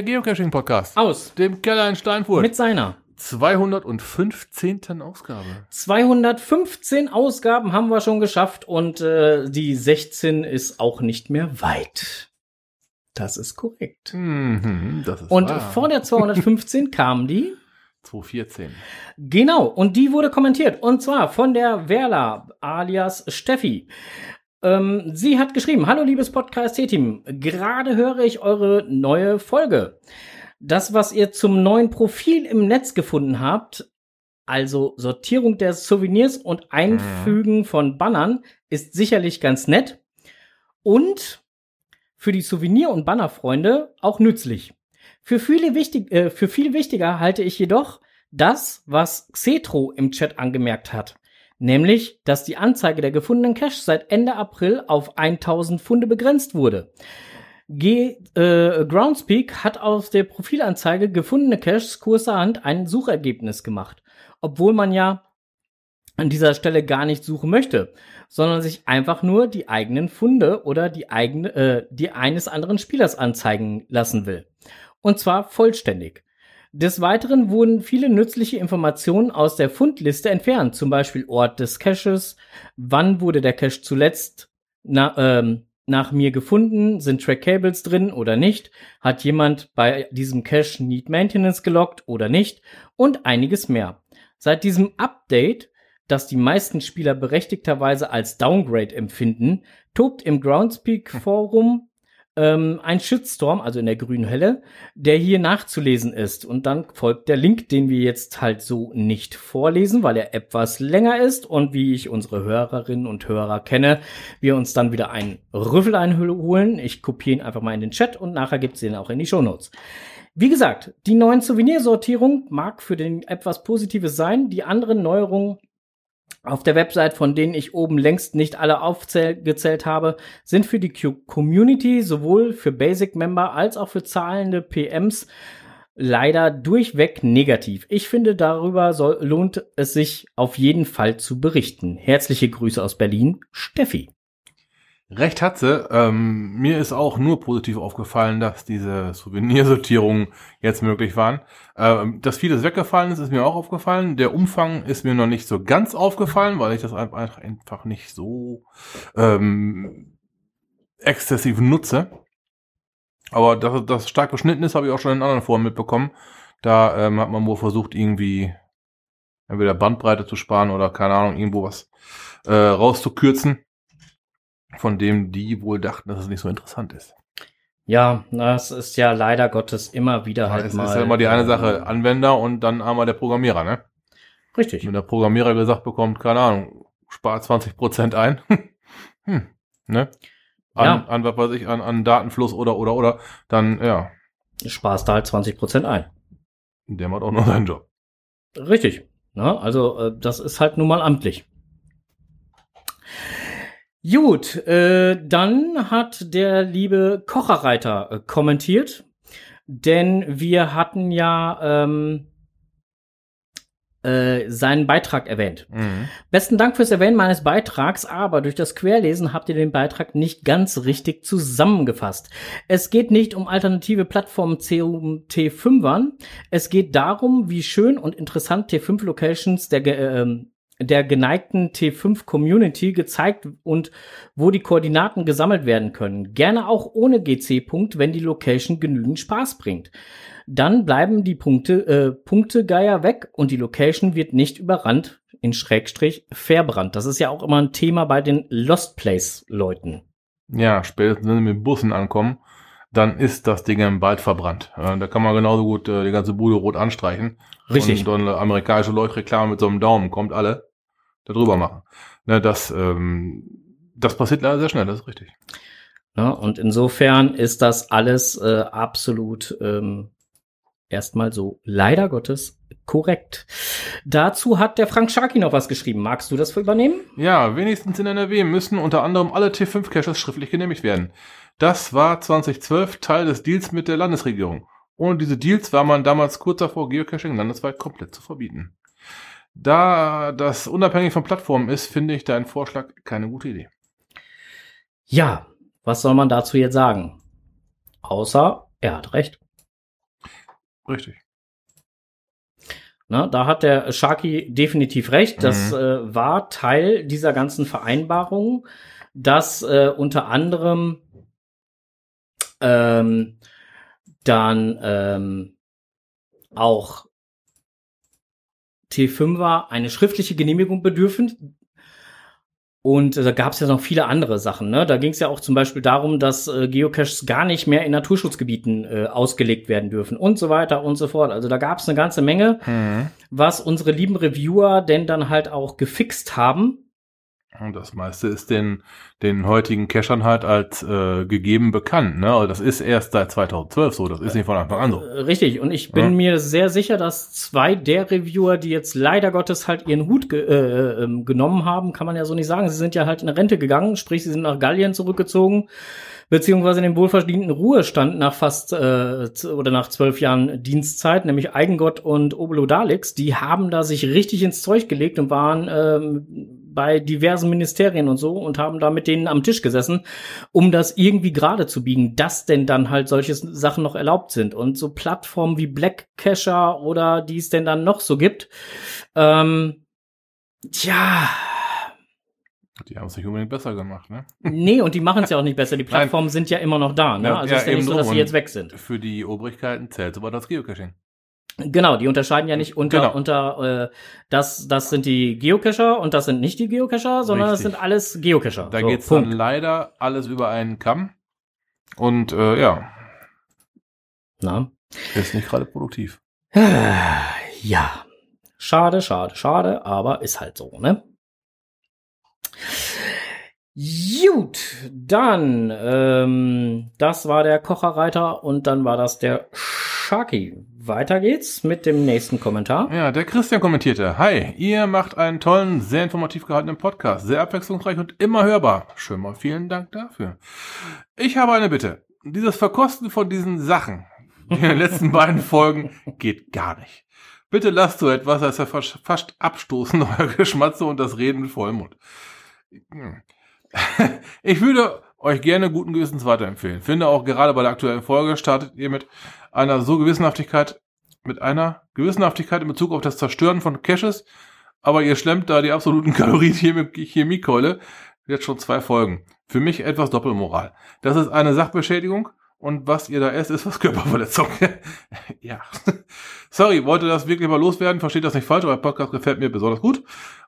der Geocaching-Podcast. Aus. Dem Keller in Steinfurt. Mit seiner 215. Ausgabe. 215 Ausgaben haben wir schon geschafft und äh, die 16 ist auch nicht mehr weit. Das ist korrekt. Mhm, das ist Und wahr. vor der 215 kam die. 214. Genau, und die wurde kommentiert. Und zwar von der Verla alias Steffi. Ähm, sie hat geschrieben: Hallo, liebes Podcast-Team. Gerade höre ich eure neue Folge. Das, was ihr zum neuen Profil im Netz gefunden habt, also Sortierung der Souvenirs und Einfügen von Bannern, ist sicherlich ganz nett. Und für die Souvenir- und Bannerfreunde auch nützlich. Für viele wichtig, äh, für viel wichtiger halte ich jedoch das, was Xetro im Chat angemerkt hat. Nämlich, dass die Anzeige der gefundenen Cash seit Ende April auf 1000 Funde begrenzt wurde. G äh, Groundspeak hat aus der Profilanzeige gefundene Caches kurzerhand ein Suchergebnis gemacht. Obwohl man ja an dieser Stelle gar nicht suchen möchte, sondern sich einfach nur die eigenen Funde oder die eigene, äh, die eines anderen Spielers anzeigen lassen will. Und zwar vollständig. Des Weiteren wurden viele nützliche Informationen aus der Fundliste entfernt, zum Beispiel Ort des Caches, wann wurde der Cache zuletzt na, ähm, nach mir gefunden, sind Track Cables drin oder nicht, hat jemand bei diesem Cache Need Maintenance gelockt oder nicht? Und einiges mehr. Seit diesem Update, das die meisten Spieler berechtigterweise als Downgrade empfinden, tobt im Groundspeak Forum ähm, ein Shitstorm, also in der grünen Helle, der hier nachzulesen ist. Und dann folgt der Link, den wir jetzt halt so nicht vorlesen, weil er etwas länger ist und wie ich unsere Hörerinnen und Hörer kenne, wir uns dann wieder einen Rüffel einholen. Ich kopiere ihn einfach mal in den Chat und nachher gibt's den auch in die Shownotes. Wie gesagt, die neuen Souvenirsortierung mag für den etwas Positives sein. Die anderen Neuerungen auf der Website, von denen ich oben längst nicht alle aufgezählt habe, sind für die Community sowohl für Basic-Member als auch für zahlende PMs leider durchweg negativ. Ich finde, darüber soll, lohnt es sich auf jeden Fall zu berichten. Herzliche Grüße aus Berlin, Steffi. Recht hat sie. Ähm, mir ist auch nur positiv aufgefallen, dass diese Souvenirsortierungen jetzt möglich waren. Ähm, dass vieles weggefallen ist, ist mir auch aufgefallen. Der Umfang ist mir noch nicht so ganz aufgefallen, weil ich das einfach nicht so ähm, exzessiv nutze. Aber dass das stark beschnitten ist, habe ich auch schon in anderen Formen mitbekommen. Da ähm, hat man wohl versucht, irgendwie entweder Bandbreite zu sparen oder keine Ahnung, irgendwo was äh, rauszukürzen von dem die wohl dachten, dass es nicht so interessant ist. Ja, das ist ja leider Gottes immer wieder Ja, halt es mal. ist ja immer die eine ähm, Sache, Anwender und dann einmal der Programmierer, ne? Richtig. Wenn der Programmierer gesagt bekommt, keine Ahnung, spart 20 Prozent ein, hm, ne? An, Ja. an was weiß ich, an, an Datenfluss oder, oder, oder, dann, ja, Sparst da halt 20% ein. der macht auch noch seinen Job. Richtig. Ne? Also, äh, das ist halt nun mal amtlich. Gut, äh, dann hat der liebe Kocherreiter äh, kommentiert, denn wir hatten ja ähm, äh, seinen Beitrag erwähnt. Mhm. Besten Dank fürs Erwähnen meines Beitrags, aber durch das Querlesen habt ihr den Beitrag nicht ganz richtig zusammengefasst. Es geht nicht um alternative Plattformen zum T5ern. Es geht darum, wie schön und interessant T5-Locations der, ge- ähm, der geneigten T5-Community gezeigt und wo die Koordinaten gesammelt werden können. Gerne auch ohne GC-Punkt, wenn die Location genügend Spaß bringt. Dann bleiben die Punkte, äh, Punktegeier weg und die Location wird nicht überrannt, in Schrägstrich verbrannt. Das ist ja auch immer ein Thema bei den Lost Place-Leuten. Ja, spätestens wenn sie mit Bussen ankommen, dann ist das Ding dann bald verbrannt. Äh, da kann man genauso gut äh, die ganze Bude rot anstreichen. Richtig. Und dann eine amerikanische Leuchtreklame mit so einem Daumen kommt alle da drüber machen. Ne, das, ähm, das passiert leider sehr schnell, das ist richtig. Ja, und insofern ist das alles äh, absolut ähm, erstmal so leider Gottes korrekt. Dazu hat der Frank Sharky noch was geschrieben. Magst du das übernehmen? Ja, wenigstens in NRW müssen unter anderem alle T5-Caches schriftlich genehmigt werden. Das war 2012 Teil des Deals mit der Landesregierung. Ohne diese Deals war man damals kurz davor, Geocaching landesweit komplett zu verbieten. Da das unabhängig von Plattformen ist, finde ich deinen Vorschlag keine gute Idee. Ja, was soll man dazu jetzt sagen? Außer, er hat recht. Richtig. Na, da hat der Sharky definitiv recht. Das Mhm. äh, war Teil dieser ganzen Vereinbarung, dass äh, unter anderem ähm, dann ähm, auch T5er eine schriftliche Genehmigung bedürfen. Und äh, da gab es ja noch viele andere Sachen. Ne? Da ging es ja auch zum Beispiel darum, dass äh, Geocaches gar nicht mehr in Naturschutzgebieten äh, ausgelegt werden dürfen und so weiter und so fort. Also da gab es eine ganze Menge, Mhm. was unsere lieben Reviewer denn dann halt auch gefixt haben. Und das meiste ist den, den heutigen Cachern halt als äh, gegeben bekannt. Ne? Also das ist erst seit 2012 so, das ist nicht von Anfang an so. Äh, Richtig, und ich bin Ja. mir sehr sicher, dass zwei der Reviewer, die jetzt leider Gottes halt ihren Hut ge äh, ähm, genommen haben, kann man ja so nicht sagen. Sie sind ja halt in Rente gegangen, sprich, sie sind nach Gallien zurückgezogen, beziehungsweise in den wohlverdienten Ruhestand nach fast äh, oder nach zwölf Jahren Dienstzeit, nämlich Eigengott und Obelo Dalix. Die haben da sich richtig ins Zeug gelegt und waren ähm, bei diversen Ministerien und so und haben da mit denen am Tisch gesessen, um das irgendwie gerade zu biegen, dass denn dann halt solche Sachen noch erlaubt sind. Und so Plattformen wie Black Cacher oder die es denn dann noch so gibt, ähm, tja, Die haben es nicht unbedingt besser gemacht. Ne? nee, und die machen es ja auch nicht besser. Die Nein. Plattformen sind ja immer noch da. Ne? Ja, also ja, ist ja nicht eben so, dass sie jetzt weg sind. Für die Obrigkeiten zählt aber das Geocaching. Genau, die unterscheiden ja nicht unter, Genau. unter äh, das, das sind die Geocacher und das sind nicht die Geocacher, sondern das Richtig. sind alles Geocacher. Da So, geht's Punkt. dann leider alles über einen Kamm. Und äh, ja, Na? ist nicht gerade produktiv. Ja. Schade, schade, schade, aber ist halt so, ne? Gut, dann, ähm, das war der Kocherreiter und dann war das der Sharky. Weiter geht's mit dem nächsten Kommentar. Ja, der Christian kommentierte, Hi, ihr macht einen tollen, sehr informativ gehaltenen Podcast, sehr abwechslungsreich und immer hörbar. Schön mal vielen Dank dafür. Ich habe eine Bitte. Dieses Verkosten von diesen Sachen, in den letzten beiden Folgen, geht gar nicht. Bitte lasst so etwas, als ja fast fast abstoßen, euer Geschmatze und das Reden mit Vollmund. Hm. Ich würde euch gerne guten Gewissens weiterempfehlen. Finde auch gerade bei der aktuellen Folge startet ihr mit einer so Gewissenhaftigkeit, mit einer Gewissenhaftigkeit in Bezug auf das Zerstören von Caches, aber ihr schlemmt da die absoluten Kalorien-Chemiekeule. Jetzt schon zwei Folgen. Für mich etwas Doppelmoral. Das ist eine Sachbeschädigung und was ihr da esst, ist was Körperverletzung. ja. Sorry, wollte das wirklich mal loswerden, versteht das nicht falsch, aber der Podcast gefällt mir besonders gut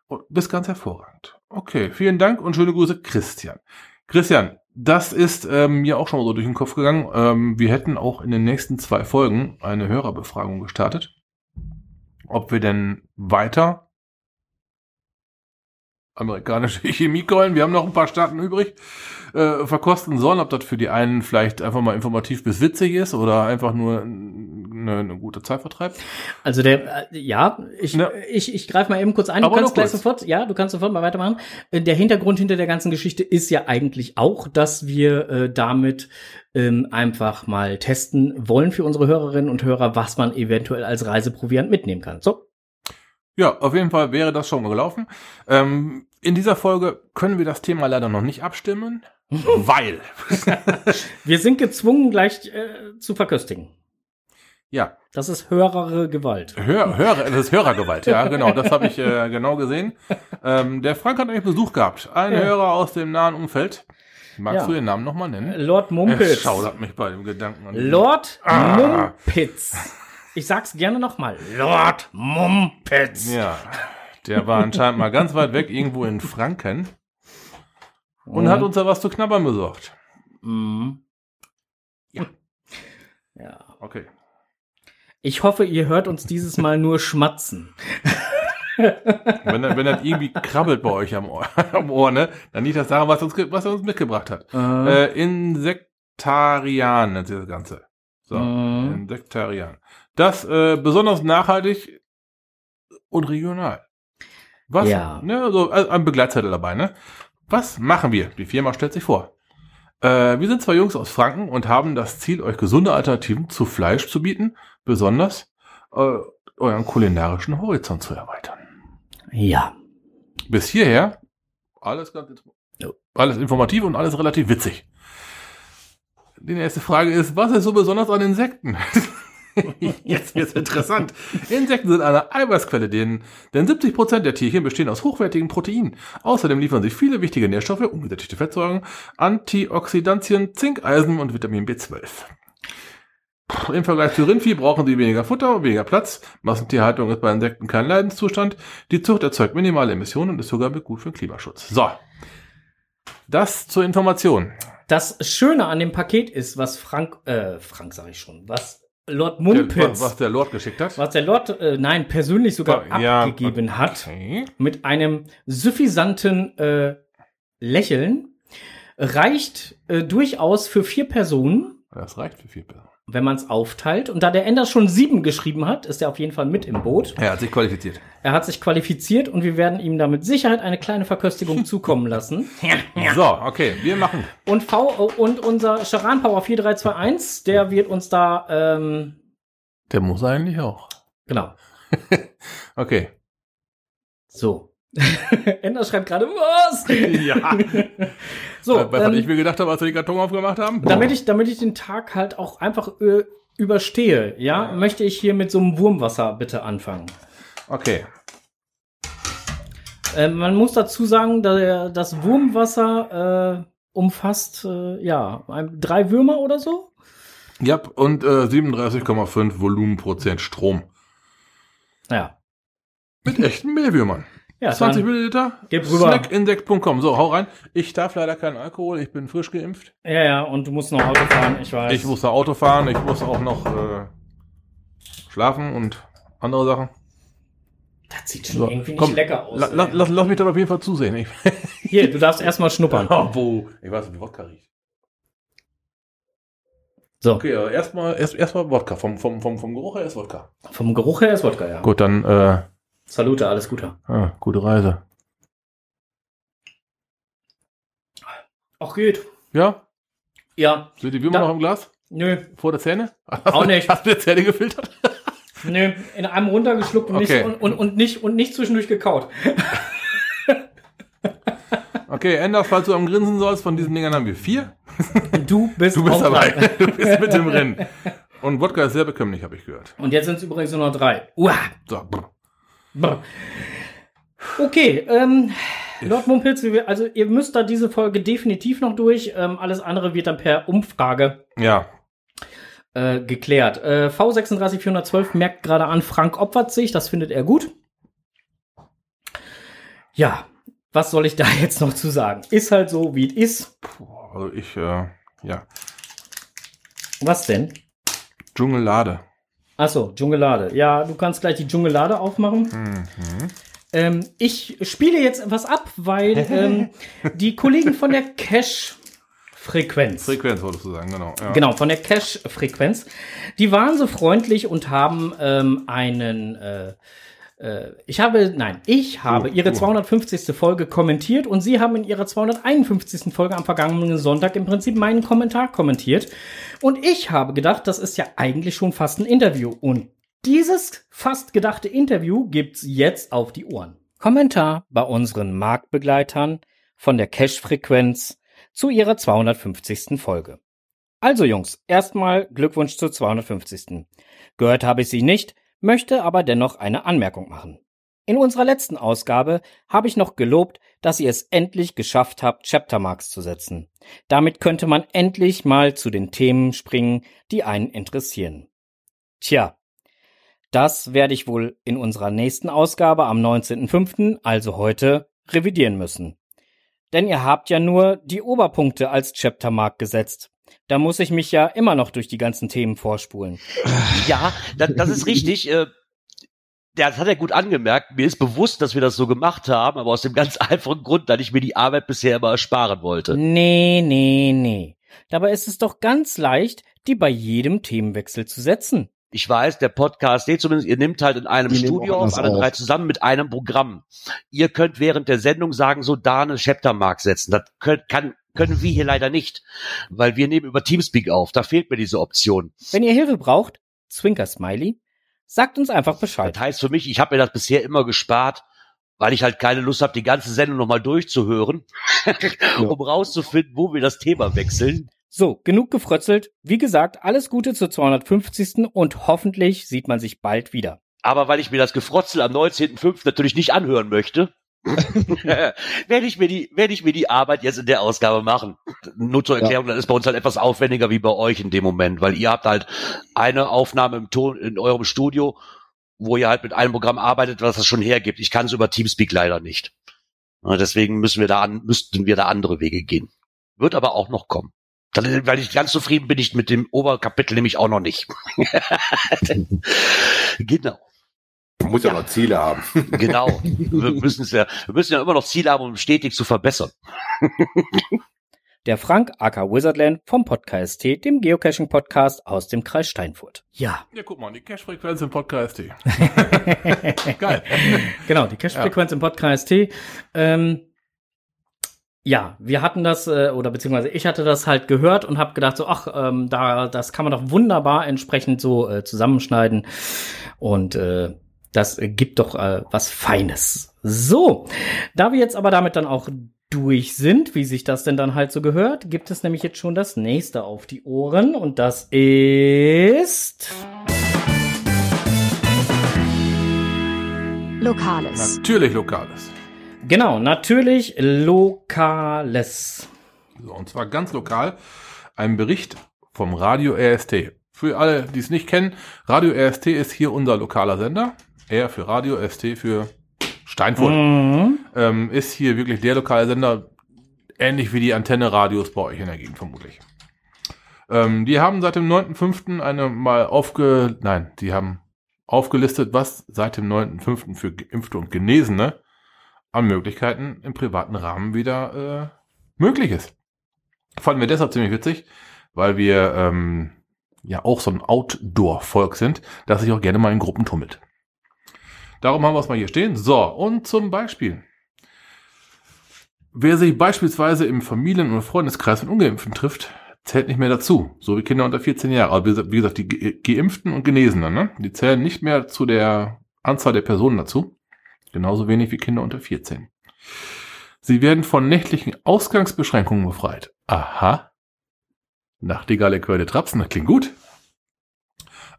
und bist ganz hervorragend. Okay, vielen Dank und schöne Grüße, Christian. Christian, das ist ähm, mir auch schon mal so durch den Kopf gegangen. Ähm, wir hätten auch in den nächsten zwei Folgen eine Hörerbefragung gestartet, ob wir denn weiter amerikanische Chemiekeulen, wir haben noch ein paar Staaten übrig, äh, verkosten sollen, ob das für die einen vielleicht einfach mal informativ bis witzig ist oder einfach nur eine, eine gute Zeit vertreibt. Also der, äh, ja, ich, Ja. ich, ich greife mal eben kurz ein. Aber du kannst nur gleich kurz. sofort, ja, du kannst sofort mal weitermachen. Äh, Der Hintergrund hinter der ganzen Geschichte ist ja eigentlich auch, dass wir äh, damit ähm, einfach mal testen wollen für unsere Hörerinnen und Hörer, was man eventuell als Reiseproviant mitnehmen kann. So. Ja, auf jeden Fall wäre das schon mal gelaufen. Ähm, in dieser Folge können wir das Thema leider noch nicht abstimmen, weil, Wir sind gezwungen, gleich äh, zu verköstigen. Ja, Das ist hörere Gewalt. Hör, Hörer, das ist Hörergewalt, ja, genau, das habe ich äh, genau gesehen. Ähm, der Frank hat nämlich Besuch gehabt, ein Ja. Hörer aus dem nahen Umfeld. Magst Ja. du den Namen nochmal nennen? Lord Es Mumpitz. schaudert mich bei dem Gedanken an. Lord Ah. Mumpitz. Ich sag's gerne nochmal. Lord Mumpitz. Ja, der war anscheinend mal ganz weit weg, irgendwo in Franken. Und Mhm. hat uns da was zu knabbern besorgt. Mhm. Ja. Ja. Okay. Ich hoffe, ihr hört uns dieses Mal nur schmatzen. Wenn, wenn das irgendwie krabbelt bei euch am Ohr, am Ohr ne, dann nicht das sagen, was, uns, was er uns mitgebracht hat. Äh, Äh, Insektarian nennt sich das Ganze. So, Mhm. Insektarian. Das äh, besonders nachhaltig und regional. Was? Ja. Ne, so also ein Begleitzettel dabei, ne? Was machen wir? Die Firma stellt sich vor. Äh, wir sind zwei Jungs aus Franken und haben das Ziel, euch gesunde Alternativen zu Fleisch zu bieten, besonders äh, euren kulinarischen Horizont zu erweitern. ja. Bis hierher alles ganz alles informativ und alles relativ witzig. Die nächste Frage ist, was ist so besonders an Insekten? Jetzt wird's interessant. Insekten sind eine Eiweißquelle, denn, denn 70% der Tierchen bestehen aus hochwertigen Proteinen. Außerdem liefern sie viele wichtige Nährstoffe, ungesättigte Fettsäuren, Antioxidantien, Zink, Eisen und Vitamin B12. Im Vergleich zu Rindvieh brauchen sie weniger Futter und weniger Platz. Massentierhaltung ist bei Insekten kein Leidenszustand. Die Zucht erzeugt minimale Emissionen und ist sogar gut für den Klimaschutz. So. Das zur Information. Das Schöne an dem Paket ist, was Frank, äh, Frank sag ich schon, was Lord Der, Mumpitz, was der Lord geschickt hat. was der Lord, äh, nein, persönlich sogar Ja, abgegeben hat, Okay. mit einem suffisanten äh, Lächeln, reicht äh, durchaus für vier Personen, Das reicht für vier Personen. Wenn man es aufteilt. Und da der Ender schon sieben geschrieben hat, ist er auf jeden Fall mit im Boot. Er hat sich qualifiziert. Er hat sich qualifiziert und wir werden ihm da mit Sicherheit eine kleine Verköstigung zukommen lassen. So, okay, wir machen. Und V und unser Charan Power 4321, der wird uns da ähm, Der muss eigentlich auch. genau. Okay. So. Ender schreibt gerade was. Ja. So, Weißt du, was ähm, ich mir gedacht habe, als wir den Karton aufgemacht haben? damit ich damit ich den Tag halt auch einfach äh, überstehe, ja, möchte ich hier mit so einem Wurmwasser bitte anfangen. Okay. Äh, man muss dazu sagen, da, das Wurmwasser äh, umfasst äh, ja ein, drei Würmer oder so. Ja, und äh, 37,5 Volumenprozent Strom. Ja. Mit echten Mehlwürmern. Ja, 20 dann, Milliliter. Gib rüber. Snackinsect.com. So, hau rein. Ich darf leider keinen Alkohol. Ich bin frisch geimpft. ja, ja, und du musst noch Auto fahren, ich weiß. Ich muss da Auto fahren. Ich muss auch noch äh, schlafen und andere Sachen. das sieht schon So, irgendwie nicht komm, lecker aus. La, la, lass, lass mich da auf jeden Fall zusehen. Ich, Hier, du darfst erstmal schnuppern. oh, wo? Ich weiß, wie Wodka riecht. So, Okay, erstmal erst, erstmal Wodka. Vom, vom, vom, vom Geruch her ist Wodka. vom Geruch her ist Wodka, ja. Gut, dann äh, Salute, alles Gute. ah, gute Reise. Ach, geht. Ja? Ja, Sind die Würmer Da- noch im Glas? nö, Vor der Zähne? Auch nicht. Hast du die Zähne gefiltert? nö, in einem runtergeschluckt und, Okay. nicht, und, und, und, nicht, und nicht zwischendurch gekaut. Okay, Ender, falls du am Grinsen sollst, von diesen Dingern haben wir vier. Du bist, Du bist auch dabei. Du bist mit im Rennen. Und Wodka ist sehr bekömmlich, habe ich gehört. Und jetzt sind es übrigens nur noch drei. Uah. So. Okay, ähm, Lord Mumpitz, also ihr müsst da diese Folge definitiv noch durch. Ähm, alles andere wird dann per Umfrage ja, äh, geklärt. Äh, V36412 merkt gerade an, Frank opfert sich, das findet er gut. Ja, was soll ich da jetzt noch zu sagen? Ist halt so, wie es ist. Puh, also ich, äh, ja, Was denn? Dschungellade. Achso, Dschungellade. Ja, du kannst gleich die Dschungellade aufmachen. Mhm. Ähm, ich spiele jetzt etwas ab, weil ähm, die Kollegen von der Cache-Frequenz, Frequenz wolltest du sagen, genau. Ja. genau, von der Cache-Frequenz, die waren so freundlich und haben ähm, einen, äh, ich habe, nein, ich habe Du, ihre du. 250. Folge kommentiert und sie haben in ihrer 251. Folge am vergangenen Sonntag im Prinzip meinen Kommentar kommentiert. Und ich habe gedacht, das ist ja eigentlich schon fast ein Interview. Und dieses fast gedachte Interview gibt's jetzt auf die Ohren. Kommentar bei unseren Marktbegleitern von der Cash-Frequenz zu ihrer 250. Folge. Also Jungs, erstmal Glückwunsch zur 250. Gehört habe ich sie nicht, möchte aber dennoch eine Anmerkung machen. In unserer letzten Ausgabe habe ich noch gelobt, dass ihr es endlich geschafft habt, Chaptermarks zu setzen. Damit könnte man endlich mal zu den Themen springen, die einen interessieren. Tja, das werde ich wohl in unserer nächsten Ausgabe am 19.05., also heute, revidieren müssen. Denn ihr habt ja nur die Oberpunkte als Chaptermark gesetzt. Da muss ich mich ja immer noch durch die ganzen Themen vorspulen. Ja, das, das ist richtig. Äh, das hat er gut angemerkt. Mir ist bewusst, dass wir das so gemacht haben, aber aus dem ganz einfachen Grund, dass ich mir die Arbeit bisher immer ersparen wollte. Nee, nee, nee. Dabei ist es doch ganz leicht, die bei jedem Themenwechsel zu setzen. Ich weiß, der Podcast, nee, zumindest, ihr nimmt halt in einem Die Studio auf, alle drei auf. zusammen mit einem Programm. Ihr könnt während der Sendung sagen, so da eine Chaptermark setzen. Das könnt, kann, können wir hier leider nicht, weil wir nehmen über Teamspeak auf. Da fehlt mir diese Option. Wenn ihr Hilfe braucht, Zwinker Smiley, sagt uns einfach Bescheid. Das heißt für mich, ich habe mir das bisher immer gespart, weil ich halt keine Lust habe, die ganze Sendung nochmal durchzuhören, um rauszufinden, wo wir das Thema wechseln. So, genug gefrötzelt. Wie gesagt, alles Gute zur 250. und hoffentlich sieht man sich bald wieder. Aber weil ich mir das Gefrotzel am 19.05. natürlich nicht anhören möchte, werde ich mir die, werde ich mir die Arbeit jetzt in der Ausgabe machen. Nur zur Erklärung, ja. das ist bei uns halt etwas aufwendiger wie bei euch in dem Moment, weil ihr habt halt eine Aufnahme im Ton, in eurem Studio, wo ihr halt mit einem Programm arbeitet, was es schon hergibt. Ich kann es über Teamspeak leider nicht. Deswegen müssen wir da an, müssten wir da andere Wege gehen. Wird aber auch noch kommen. Dann, weil ich ganz zufrieden bin ich mit dem Oberkapitel nämlich auch noch nicht. genau. Man muss ja, ja noch Ziele haben. genau. Wir müssen ja, wir müssen ja immer noch Ziele haben, um stetig zu verbessern. Der Frank aka Wizardland vom Podcast T, dem Geocaching Podcast aus dem Kreis Steinfurt. Ja. Ja, guck mal, die Cache-Frequenz im Podcast T. Geil. genau, die Cache-Frequenz ja. im Podcast T. Ähm, ja, wir hatten das, äh, oder beziehungsweise ich hatte das halt gehört und habe gedacht, so, ach, ähm, da, das kann man doch wunderbar entsprechend so äh, zusammenschneiden. Und äh, das gibt doch äh, was Feines. So, da wir jetzt aber damit dann auch durch sind, wie sich das denn dann halt so gehört, gibt es nämlich jetzt schon das nächste auf die Ohren und das ist Lokales. Natürlich Lokales. Genau, natürlich Lokales. So, und zwar ganz lokal ein Bericht vom Radio RST. Für alle, die es nicht kennen, Radio RST ist hier unser lokaler Sender. R für Radio, ST für Steinfurt. Mhm. Ähm, ist hier wirklich der lokale Sender, ähnlich wie die Antenne-Radios bei euch in der Gegend vermutlich. Ähm, die haben seit dem 9.5. eine mal aufge... Nein, die haben aufgelistet, was seit dem 9.5. für Geimpfte und Genesene an Möglichkeiten im privaten Rahmen wieder äh, möglich ist. Fanden wir deshalb ziemlich witzig, weil wir ähm, ja auch so ein Outdoor-Volk sind, das sich auch gerne mal in Gruppen tummelt. Darum haben wir es mal hier stehen. So, und zum Beispiel. Wer sich beispielsweise im Familien- oder Freundeskreis mit Ungeimpften trifft, zählt nicht mehr dazu. So wie Kinder unter 14 Jahre. Aber wie gesagt, die Geimpften und Genesenen, ne? die zählen nicht mehr zu der Anzahl der Personen dazu. Genauso wenig wie Kinder unter 14. Sie werden von nächtlichen Ausgangsbeschränkungen befreit. Aha. Nachtigale Quelle Trapsen, das klingt gut.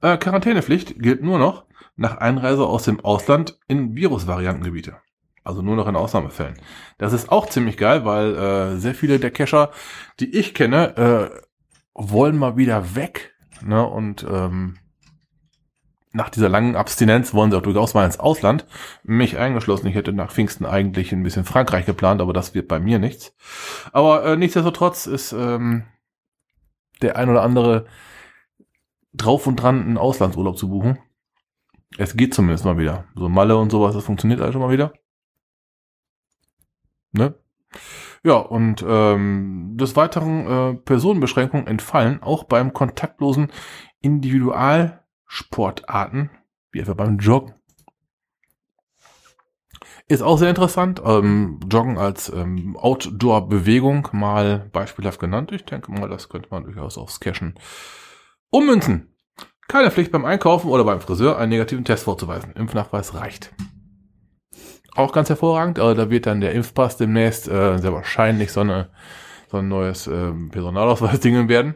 Äh, Quarantänepflicht gilt nur noch nach Einreise aus dem Ausland in Virusvariantengebiete. Also nur noch in Ausnahmefällen. Das ist auch ziemlich geil, weil äh, sehr viele der Cacher, die ich kenne, äh, wollen mal wieder weg. Ne? Und ähm, nach dieser langen Abstinenz wollen sie auch durchaus mal ins Ausland. Mich eingeschlossen. Ich hätte nach Pfingsten eigentlich ein bisschen Frankreich geplant, aber das wird bei mir nichts. Aber äh, nichtsdestotrotz ist ähm, der ein oder andere drauf und dran, einen Auslandsurlaub zu buchen. Es geht zumindest mal wieder. So Malle und sowas, das funktioniert alles schon mal wieder. Ne? Ja, und ähm, des Weiteren äh, Personenbeschränkungen entfallen auch beim kontaktlosen Individual- Sportarten, wie etwa beim Joggen. Ist auch sehr interessant. Ähm, Joggen als ähm, Outdoor-Bewegung mal beispielhaft genannt. Ich denke mal, das könnte man durchaus aufs Cashen ummünzen. Keine Pflicht beim Einkaufen oder beim Friseur, einen negativen Test vorzuweisen. Impfnachweis reicht. Auch ganz hervorragend. Also da wird dann der Impfpass demnächst äh, sehr wahrscheinlich so, eine, so ein neues äh, Personalausweis-Dingen werden.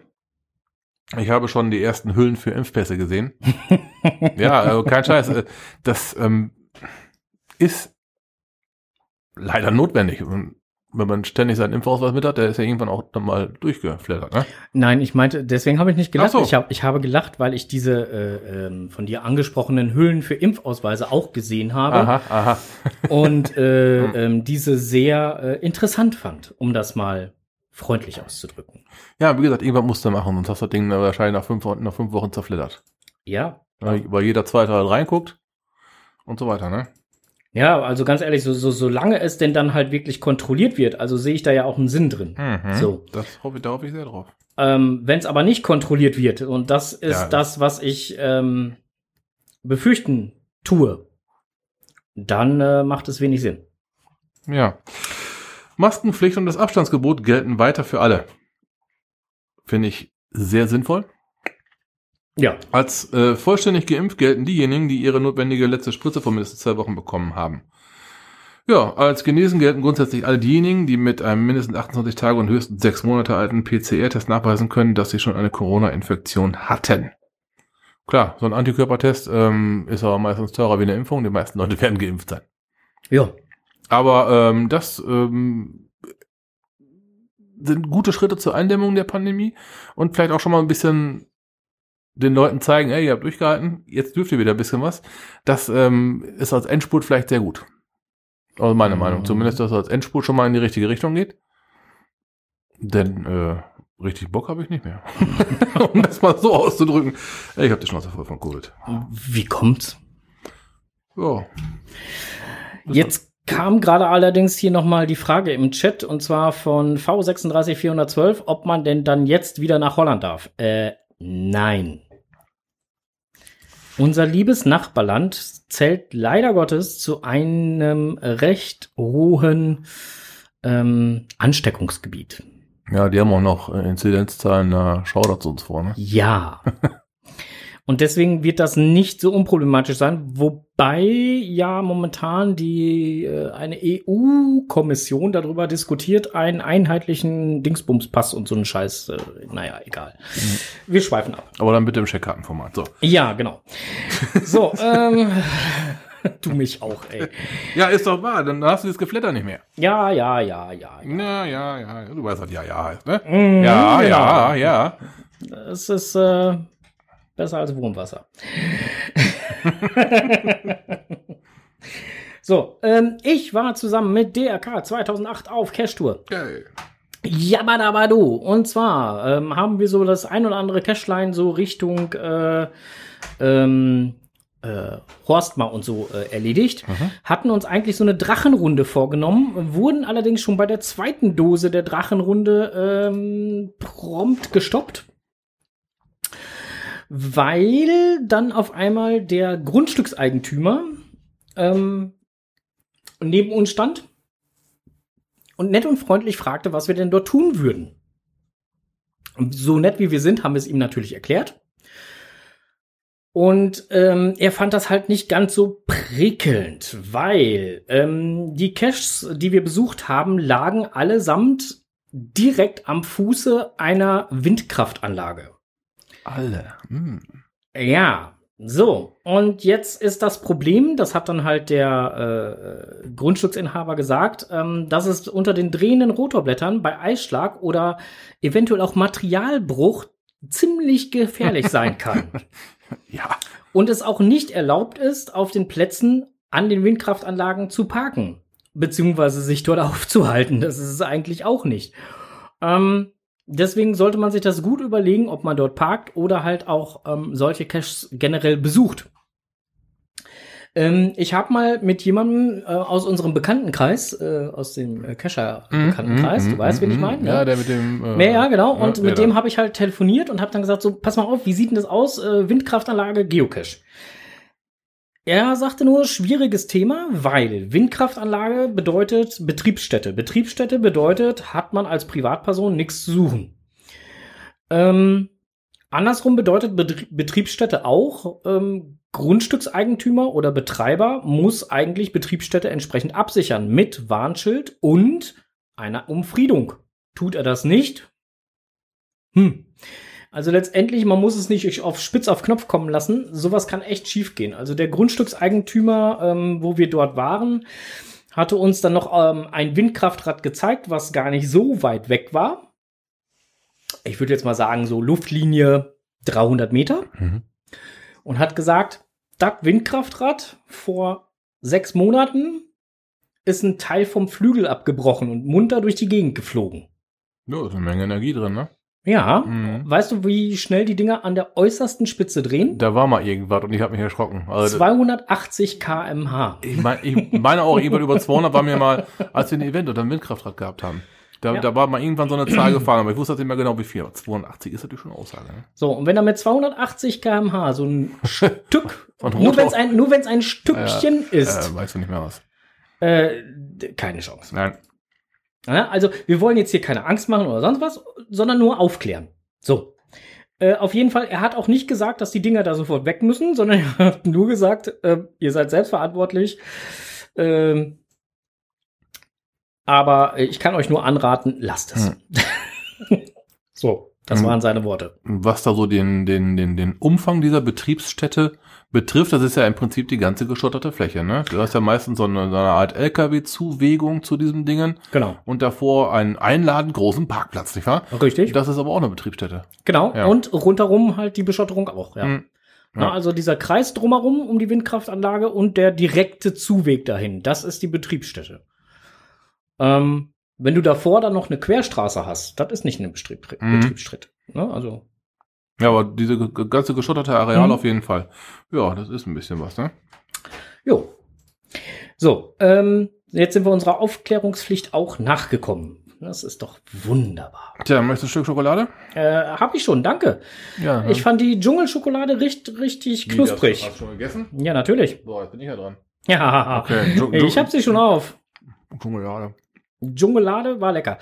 Ich habe schon die ersten Hüllen für Impfpässe gesehen. ja, also kein Scheiß. Äh, das ähm, ist leider notwendig. Und wenn man ständig seinen Impfausweis mit hat, der ist ja irgendwann auch dann mal durchgeflattert, ne? Nein, ich meinte, deswegen habe ich nicht gelacht. So. Ich, hab, ich habe gelacht, weil ich diese äh, ähm, von dir angesprochenen Hüllen für Impfausweise auch gesehen habe. Aha, aha. und äh, ähm, diese sehr äh, interessant fand, um das mal freundlich auszudrücken. Ja, wie gesagt, irgendwas musst du machen, sonst hast du das Ding wahrscheinlich nach fünf, nach fünf Wochen zerflittert. Ja. Weil, weil jeder zweite halt reinguckt und so weiter, ne? Ja, also ganz ehrlich, so, so, solange es denn dann halt wirklich kontrolliert wird, also sehe ich da ja auch einen Sinn drin. Mhm, so. Das hoffe ich, da hoffe ich sehr drauf. Ähm, Wenn es aber nicht kontrolliert wird, und das ist ja. das, was ich ähm, befürchten tue, dann äh, macht es wenig Sinn. Ja. Maskenpflicht und das Abstandsgebot gelten weiter für alle. Finde ich sehr sinnvoll. Ja. Als äh, vollständig geimpft gelten diejenigen, die ihre notwendige letzte Spritze vor mindestens zwei Wochen bekommen haben. Ja, als genesen gelten grundsätzlich alle diejenigen, die mit einem mindestens 28 Tage und höchstens sechs Monate alten PCR-Test nachweisen können, dass sie schon eine Corona-Infektion hatten. Klar, so ein Antikörpertest ähm, ist aber meistens teurer wie eine Impfung. Die meisten Leute werden geimpft sein. Ja. Aber ähm, das ähm, sind gute Schritte zur Eindämmung der Pandemie und vielleicht auch schon mal ein bisschen den Leuten zeigen, ey, ihr habt durchgehalten, jetzt dürft ihr wieder ein bisschen was. Das ähm, ist als Endspurt vielleicht sehr gut. Also meine Mhm. Meinung. Zumindest, dass er als Endspurt schon mal in die richtige Richtung geht. Denn äh, richtig Bock habe ich nicht mehr. um das mal so auszudrücken. Ich habe die Schnauze voll von Covid. Wie kommt's? Ja. Jetzt kam gerade allerdings hier nochmal die Frage im Chat und zwar von V36412, ob man denn dann jetzt wieder nach Holland darf. Äh, nein. Unser liebes Nachbarland zählt leider Gottes zu einem recht hohen ähm, Ansteckungsgebiet. Ja, die haben auch noch Inzidenzzahlen, da schaudert uns vor, ne? Ja. Und deswegen wird das nicht so unproblematisch sein, wobei ja momentan die äh, eine EU-Kommission darüber diskutiert, einen einheitlichen Dingsbumspass und so einen Scheiß. Äh, naja, egal. Wir schweifen ab. Aber dann bitte im Checkkartenformat. So. Ja, genau. So, ähm, du mich auch, ey. Ja, ist doch wahr, dann hast du das Geflatter nicht mehr. Ja, ja, ja, ja. Ja, ja, ja. Du weißt, was ja, ja heißt, ne? Mhm, Ja, genau. ja, ja. Es ist äh, besser als Wurmwasser. so, ähm, ich war zusammen mit DRK 2008 auf Cash-Tour. Geil. Jabadabadu. Und zwar ähm, haben wir so das ein oder andere Cashline so Richtung äh, ähm, äh, Horstmar und so äh, erledigt. Hatten uns eigentlich so eine Drachenrunde vorgenommen, wurden allerdings schon bei der zweiten Dose der Drachenrunde ähm, prompt gestoppt. Weil dann auf einmal der Grundstückseigentümer ähm, neben uns stand und nett und freundlich fragte, was wir denn dort tun würden. Und so nett wie wir sind, haben wir es ihm natürlich erklärt. Und ähm, er fand das halt nicht ganz so prickelnd, weil ähm, die Caches, die wir besucht haben, lagen allesamt direkt am Fuße einer Windkraftanlage. Alle. Hm. Ja, so. Und jetzt ist das Problem, das hat dann halt der äh, Grundstücksinhaber gesagt, ähm, dass es unter den drehenden Rotorblättern bei Eisschlag oder eventuell auch Materialbruch ziemlich gefährlich sein kann. Ja. Und es auch nicht erlaubt ist, auf den Plätzen an den Windkraftanlagen zu parken, beziehungsweise sich dort aufzuhalten. Das ist es eigentlich auch nicht. Ähm, deswegen sollte man sich das gut überlegen, ob man dort parkt oder halt auch ähm, solche Caches generell besucht. Ähm, ich habe mal mit jemandem äh, aus unserem Bekanntenkreis, äh, aus dem äh, Cacher-Bekanntenkreis, du weißt, wen ich meine? Ja, ne? der mit dem. Äh, Ja, ja, genau. Und mit dem habe ich halt telefoniert und habe dann gesagt, so, pass mal auf, wie sieht denn das aus? Äh, Windkraftanlage, Geocache. Er sagte nur, schwieriges Thema, weil Windkraftanlage bedeutet Betriebsstätte. Betriebsstätte bedeutet, hat man als Privatperson nichts zu suchen. Ähm, andersrum bedeutet Betrie Betriebsstätte auch, ähm, Grundstückseigentümer oder Betreiber muss eigentlich Betriebsstätte entsprechend absichern mit Warnschild und einer Umfriedung. Tut er das nicht? Hm. Also letztendlich, man muss es nicht auf Spitz auf Knopf kommen lassen. Sowas kann echt schief gehen. Also der Grundstückseigentümer, ähm, wo wir dort waren, hatte uns dann noch ähm, ein Windkraftrad gezeigt, was gar nicht so weit weg war. Ich würde jetzt mal sagen, so Luftlinie 300 Meter. Mhm. Und hat gesagt, das Windkraftrad vor sechs Monaten ist ein Teil vom Flügel abgebrochen und munter durch die Gegend geflogen. Ja, ist eine Menge Energie drin, ne? Ja, Mhm. weißt du, wie schnell die Dinger an der äußersten Spitze drehen? Da war mal irgendwas und ich habe mich erschrocken. Also, 280 km/h. ich, mein, ich meine auch, irgendwann über 200 war mir mal, als wir ein Event oder ein Windkraftrad gehabt haben. Da, Ja. da war mal irgendwann so eine Zahl gefahren, aber ich wusste nicht mehr genau wie viel. Aber 82 ist natürlich schon eine Aussage. Ne? So, und wenn er mit 280 km/h so ein Stück, Von nur wenn es ein, nur wenn's ein Stückchen ist, Äh, weißt du nicht mehr was. äh, keine Chance. Nein. Ja, also, wir wollen jetzt hier keine Angst machen oder sonst was, sondern nur aufklären. So. Äh, auf jeden Fall, er hat auch nicht gesagt, dass die Dinger da sofort weg müssen, sondern er hat nur gesagt, äh, ihr seid selbstverantwortlich. Ähm, Aber ich kann euch nur anraten, lasst es. so, das Hm. waren seine Worte. Was da so den, den, den, den Umfang dieser Betriebsstätte betrifft, das ist ja im Prinzip die ganze geschotterte Fläche. Ne? Du hast ja meistens so eine, so eine Art LKW-Zuwegung zu diesen Dingen Genau. und davor einen einladend großen Parkplatz, nicht wahr? Richtig. Das ist aber auch eine Betriebsstätte. Genau. Ja. Und rundherum halt die Beschotterung auch, ja. Hm. Na, Ja. also dieser Kreis drumherum um die Windkraftanlage und der direkte Zuweg dahin. Das ist die Betriebsstätte. Ähm, wenn du davor dann noch eine Querstraße hast, das ist nicht eine Betrieb, Mhm. Betriebsstätte. Ne? Also, Ja, aber diese ganze geschotterte Areal Mhm. auf jeden Fall. Ja, das ist ein bisschen was, ne? jo. So, ähm, jetzt sind wir unserer Aufklärungspflicht auch nachgekommen. Das ist doch wunderbar. Tja, möchtest du ein Stück Schokolade? Äh, hab ich schon, danke. Ja. Ich fand die Dschungelschokolade richtig, richtig knusprig. Hast du schon gegessen? Ja, natürlich. Boah, jetzt bin ich ja dran. Ja, Okay, ich hab sie schon auf. Schokolade. Dschungelade war lecker.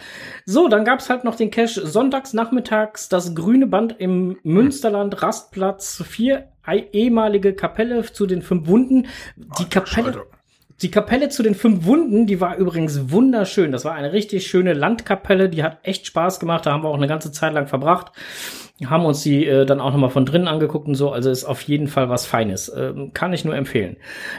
So, dann gab's halt noch den Cash sonntags nachmittags, das grüne Band im Münsterland, Rastplatz, vier ei- ehemalige Kapelle zu den fünf Wunden. Die Kapelle, die Kapelle zu den fünf Wunden, die war übrigens wunderschön. Das war eine richtig schöne Landkapelle, die hat echt Spaß gemacht. Da haben wir auch eine ganze Zeit lang verbracht. Haben uns die äh, dann auch nochmal von drinnen angeguckt und so. Also ist auf jeden Fall was Feines. Ähm, kann ich nur empfehlen.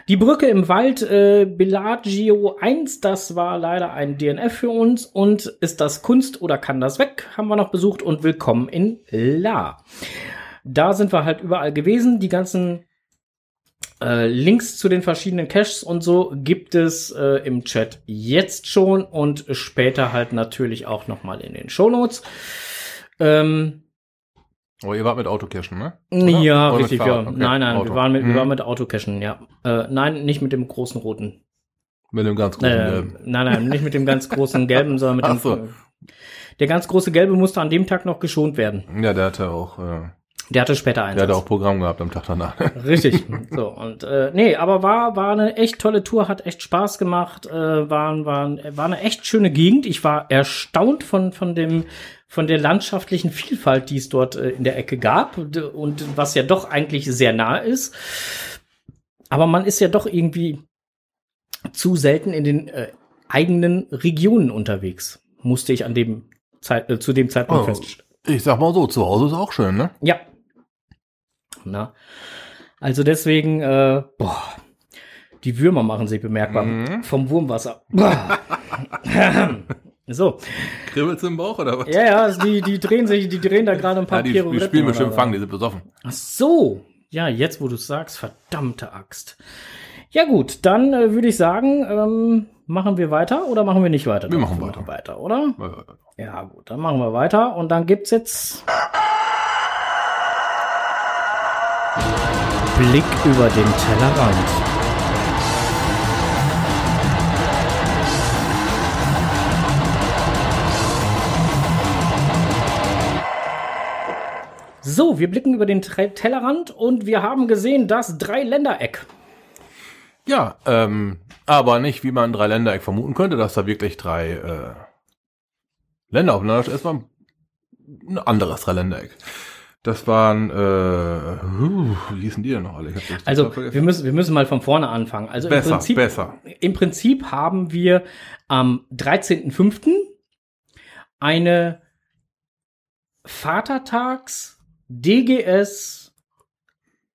Die Brücke im Wald, äh, Bellagio 1, das war leider ein DNF für uns. Und ist das Kunst oder kann das weg? Haben wir noch besucht und willkommen in La. Da sind wir halt überall gewesen. Die ganzen äh, Links zu den verschiedenen Caches und so gibt es äh, im Chat jetzt schon und später halt natürlich auch noch mal in den Shownotes. Ähm, Aber ihr wart mit Autocachen, ne? ja, Oder richtig. Ja. Okay, Nein, nein, Auto. wir waren mit, wir waren mit Autocachen, ja. Äh, nein, nicht mit dem großen roten. Mit dem ganz großen Äh, Gelben. nein, nein, nicht mit dem ganz großen gelben, sondern mit Ach dem. so. Der ganz große gelbe musste an dem Tag noch geschont werden. Ja, der hatte auch, äh, Der hatte später der Einsatz. hatte auch Programm gehabt am Tag danach. Richtig. So, und äh, nee, aber war, war eine echt tolle Tour, hat echt Spaß gemacht, äh, war, war, war eine echt schöne Gegend. Ich war erstaunt von, von dem, von der landschaftlichen Vielfalt, die es dort äh, in der Ecke gab und, und was ja doch eigentlich sehr nah ist. Aber man ist ja doch irgendwie zu selten in den äh, eigenen Regionen unterwegs, musste ich an dem Zeit, äh, zu dem Zeitpunkt Oh. feststellen. Ich sag mal so, zu Hause ist auch schön, ne? Ja. Na. Also deswegen, äh, boah, die Würmer machen sich bemerkbar. Mhm. Vom Wurmwasser. So. Kribbelt's im Bauch oder was? Ja, ja, also die, die drehen sich, die drehen da gerade ein paar Ja, die, die Pirouetten spielen oder bestimmt was. Fang, die sind besoffen. Ach so. Ja, jetzt, wo du es sagst, verdammte Axt. Ja gut, dann äh, würde ich sagen, ähm, machen wir weiter oder machen wir nicht weiter? Wir machen weiter. machen weiter, oder? Ja gut, dann machen wir weiter und dann gibt's jetzt Blick über den Tellerrand. So, wir blicken über den Tellerrand und wir haben gesehen, das Dreiländereck. Ja, ähm, aber nicht, wie man drei Ländereck vermuten könnte, dass da wirklich drei äh, Länder aufeinander stehen. Es war ein anderes Dreiländereck. Das waren, äh, wie hießen die denn noch alle? Also, wir müssen, wir müssen mal von vorne anfangen. Also im besser, Prinzip, besser. Im Prinzip haben wir am 13.05. eine Vatertags DGS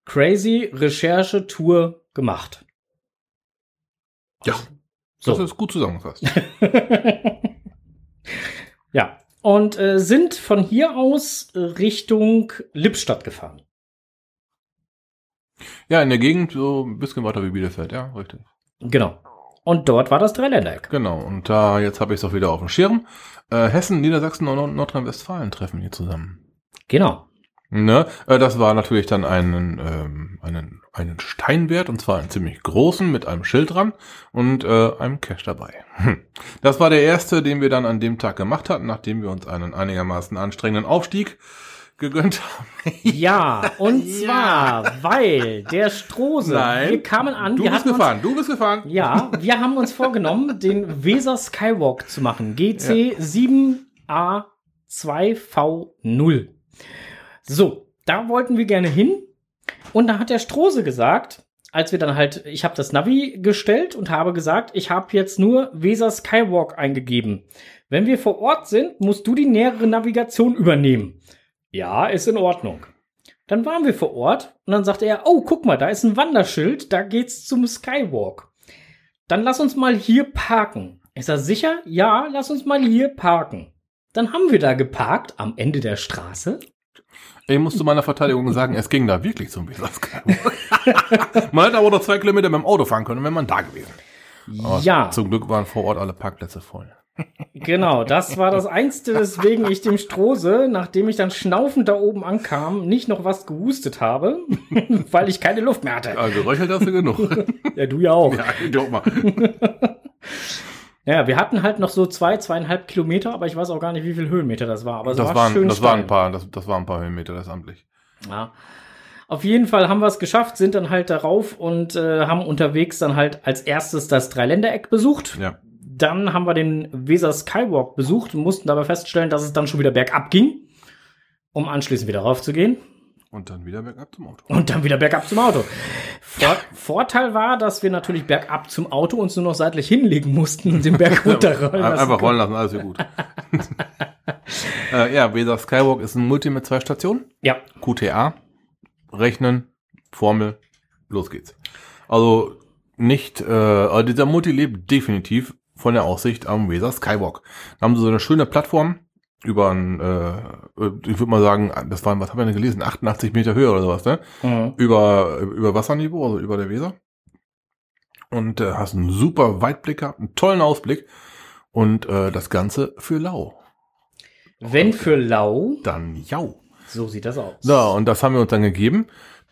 Crazy Recherche Tour gemacht. Ja, So. das ist gut zusammengefasst. ja. Und äh, sind von hier aus Richtung Lippstadt gefahren. ja, in der Gegend so ein bisschen weiter wie Bielefeld, ja, richtig. Genau. Und dort war das Dreiländereck. Genau, und da, jetzt habe ich es auch wieder auf dem Schirm. Äh, Hessen, Niedersachsen und Nord- Nordrhein-Westfalen treffen hier zusammen. Genau. Ne? Äh, das war natürlich dann einen, ähm, einen, einen Steinwert, und zwar einen ziemlich großen, mit einem Schild dran und äh, einem Cache dabei. Hm. Das war der erste, den wir dann an dem Tag gemacht hatten, nachdem wir uns einen einigermaßen anstrengenden Aufstieg gegönnt haben. Ja, und Ja. zwar, weil der Strose, wir kamen an, du wir bist hatten uns, gefahren, du bist gefahren. ja, wir haben uns vorgenommen, den Weser Skywalk zu machen. GC 7A2V0. So, da wollten wir gerne hin. Und da hat der Strose gesagt, als wir dann halt, ich habe das Navi gestellt und habe gesagt, ich habe jetzt nur Weser Skywalk eingegeben. Wenn wir vor Ort sind, musst du die nähere Navigation übernehmen. Ja, ist in Ordnung. Dann waren wir vor Ort und dann sagte er, oh, guck mal, da ist ein Wanderschild, da geht's zum Skywalk. Dann lass uns mal hier parken. Ist er sicher? Ja, lass uns mal hier parken. Dann haben wir da geparkt am Ende der Straße. Ich muss zu meiner Verteidigung sagen, es ging da wirklich zum Weser Skywalk. man hätte aber noch zwei Kilometer mit dem Auto fahren können, wenn man da gewesen. Aber ja, Zum Glück waren vor Ort alle Parkplätze voll. genau. Das war das Einzige, weswegen ich dem Strose, nachdem ich dann schnaufend da oben ankam, nicht noch was gehustet habe, weil ich keine Luft mehr hatte. Ja, geröchelt hast du genug. Ja, du ja auch. ja, ich glaub mal. Ja, wir hatten halt noch so zwei, zweieinhalb Kilometer, aber ich weiß auch gar nicht, wie viel Höhenmeter das war. Aber Das war waren, schön das waren ein paar, das, das waren ein paar Höhenmeter, das amtlich. Ja. Auf jeden Fall haben wir es geschafft, sind dann halt darauf und äh, haben unterwegs dann halt als erstes das Dreiländereck besucht. Ja. Dann haben wir den Weser Skywalk besucht und mussten dabei feststellen, dass es dann schon wieder bergab ging, um anschließend wieder raufzugehen Und dann wieder bergab zum Auto. und dann wieder bergab zum Auto. Vor Vorteil war, dass wir natürlich bergab zum Auto uns nur noch seitlich hinlegen mussten und den Berg runterrollen. Lassen Einfach rollen lassen, alles gut. äh, ja, Weser Skywalk ist ein Multi mit zwei Stationen. Ja, QTA, rechnen, Formel, los geht's. Also nicht, äh, also dieser Multi lebt definitiv von der Aussicht am Weser Skywalk. Da haben sie so eine schöne Plattform über ein, äh, ich würde mal sagen, das waren, was haben wir denn gelesen, 88 Meter Höhe oder sowas, ne? mhm. Über, über Wasserniveau, also über der Weser. Und äh, hast einen super Weitblick gehabt, einen tollen Ausblick und äh, das Ganze für lau. wenn für lau, Dann jau. so sieht das aus. So, und das haben wir uns dann gegeben,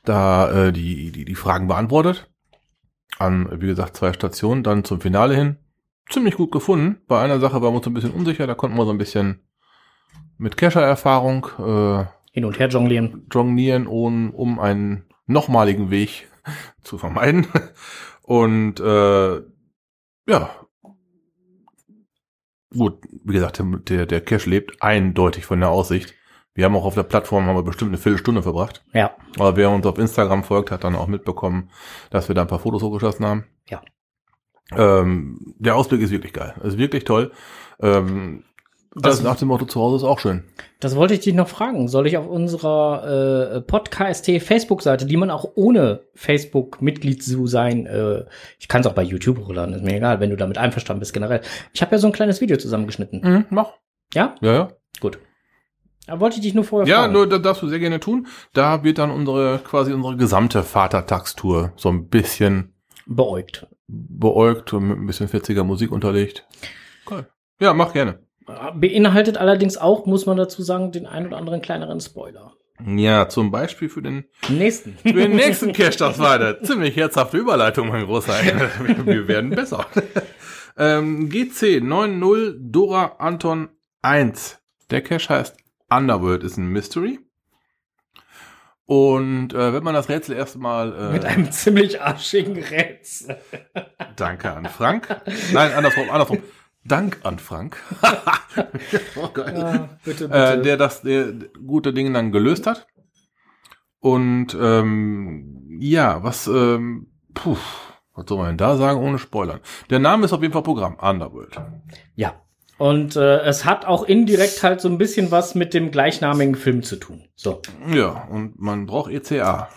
da äh, die, die, die Fragen beantwortet. An, wie gesagt, zwei Stationen, dann zum Finale hin. Ziemlich gut gefunden. Bei einer Sache waren wir uns ein bisschen unsicher, da konnten wir so ein bisschen mit Kescher-Erfahrung äh, Hin und her jonglieren. jonglieren, um, um einen nochmaligen Weg zu vermeiden. Und äh, ja, gut, wie gesagt, der, der Cache lebt eindeutig von der Aussicht. Wir haben auch auf der Plattform haben wir bestimmt eine Viertelstunde verbracht. Ja, Aber wer uns auf Instagram folgt, hat dann auch mitbekommen, dass wir da ein paar Fotos hochgeschossen haben. Ja. Ähm, der Ausblick ist wirklich geil. Ist wirklich toll. Ähm, das Was- nach dem Motto zu Hause ist auch schön. das wollte ich dich noch fragen. Soll ich auf unserer äh, Podcast Facebook-Seite, die man auch ohne Facebook-Mitglied zu sein, äh, ich kann es auch bei YouTube hochladen, ist mir egal, wenn du damit einverstanden bist generell. Ich habe ja so ein kleines Video zusammengeschnitten. Mhm, mach. Ja? Ja, ja. Gut. Da wollte ich dich nur vorher Ja, fragen. nur das darfst du sehr gerne tun. Da wird dann unsere, quasi unsere gesamte Vatertagstour so ein bisschen Beäugt. beäugt und mit ein bisschen 40er Musik unterlegt. Cool. Ja, mach gerne. Beinhaltet allerdings auch, muss man dazu sagen, den ein oder anderen kleineren Spoiler. Ja, zum Beispiel für den, Nächsten. für den nächsten Cash, das eine ziemlich herzhafte Überleitung, mein Großer. Wir werden besser. Ähm, GC 90 Dora Anton 1. Der Cache heißt Underworld, ist ein Mystery. Und äh, wenn man das Rätsel erstmal äh, Mit einem ziemlich arschigen Rätsel. Danke an Frank. Nein, andersrum, andersrum. Dank an Frank. oh, geil. Ja, bitte, bitte. Äh, der das der gute Ding dann gelöst hat. Und ähm, ja, was, ähm, puh, was soll man denn da sagen ohne Spoilern? Der Name ist auf jeden Fall Programm, Underworld. ja. Und äh, es hat auch indirekt halt so ein bisschen was mit dem gleichnamigen Film zu tun. So. Ja, und man braucht ECA,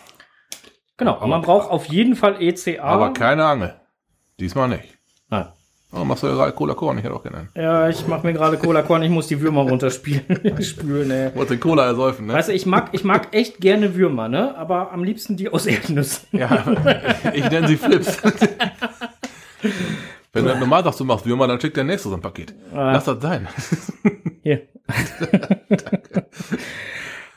Genau. Und man braucht auf jeden Fall ECA. aber keine Angel. Diesmal nicht. Oh, machst du ja gerade Cola Korn, ich hätte auch gerne einen. Ja, ich mache mir gerade Cola Korn, ich muss die Würmer runterspielen. Spülen, ey. Wolltest den Cola ersäufen, ne? Weißt du, ich mag, ich mag echt gerne Würmer, ne? Aber am liebsten die aus Erdnüssen. Ja, ich nenne sie Flips. Wenn du normal sagst, du machst Würmer, dann schickt der nächste so ein Paket. Ah. Lass das sein. Hier.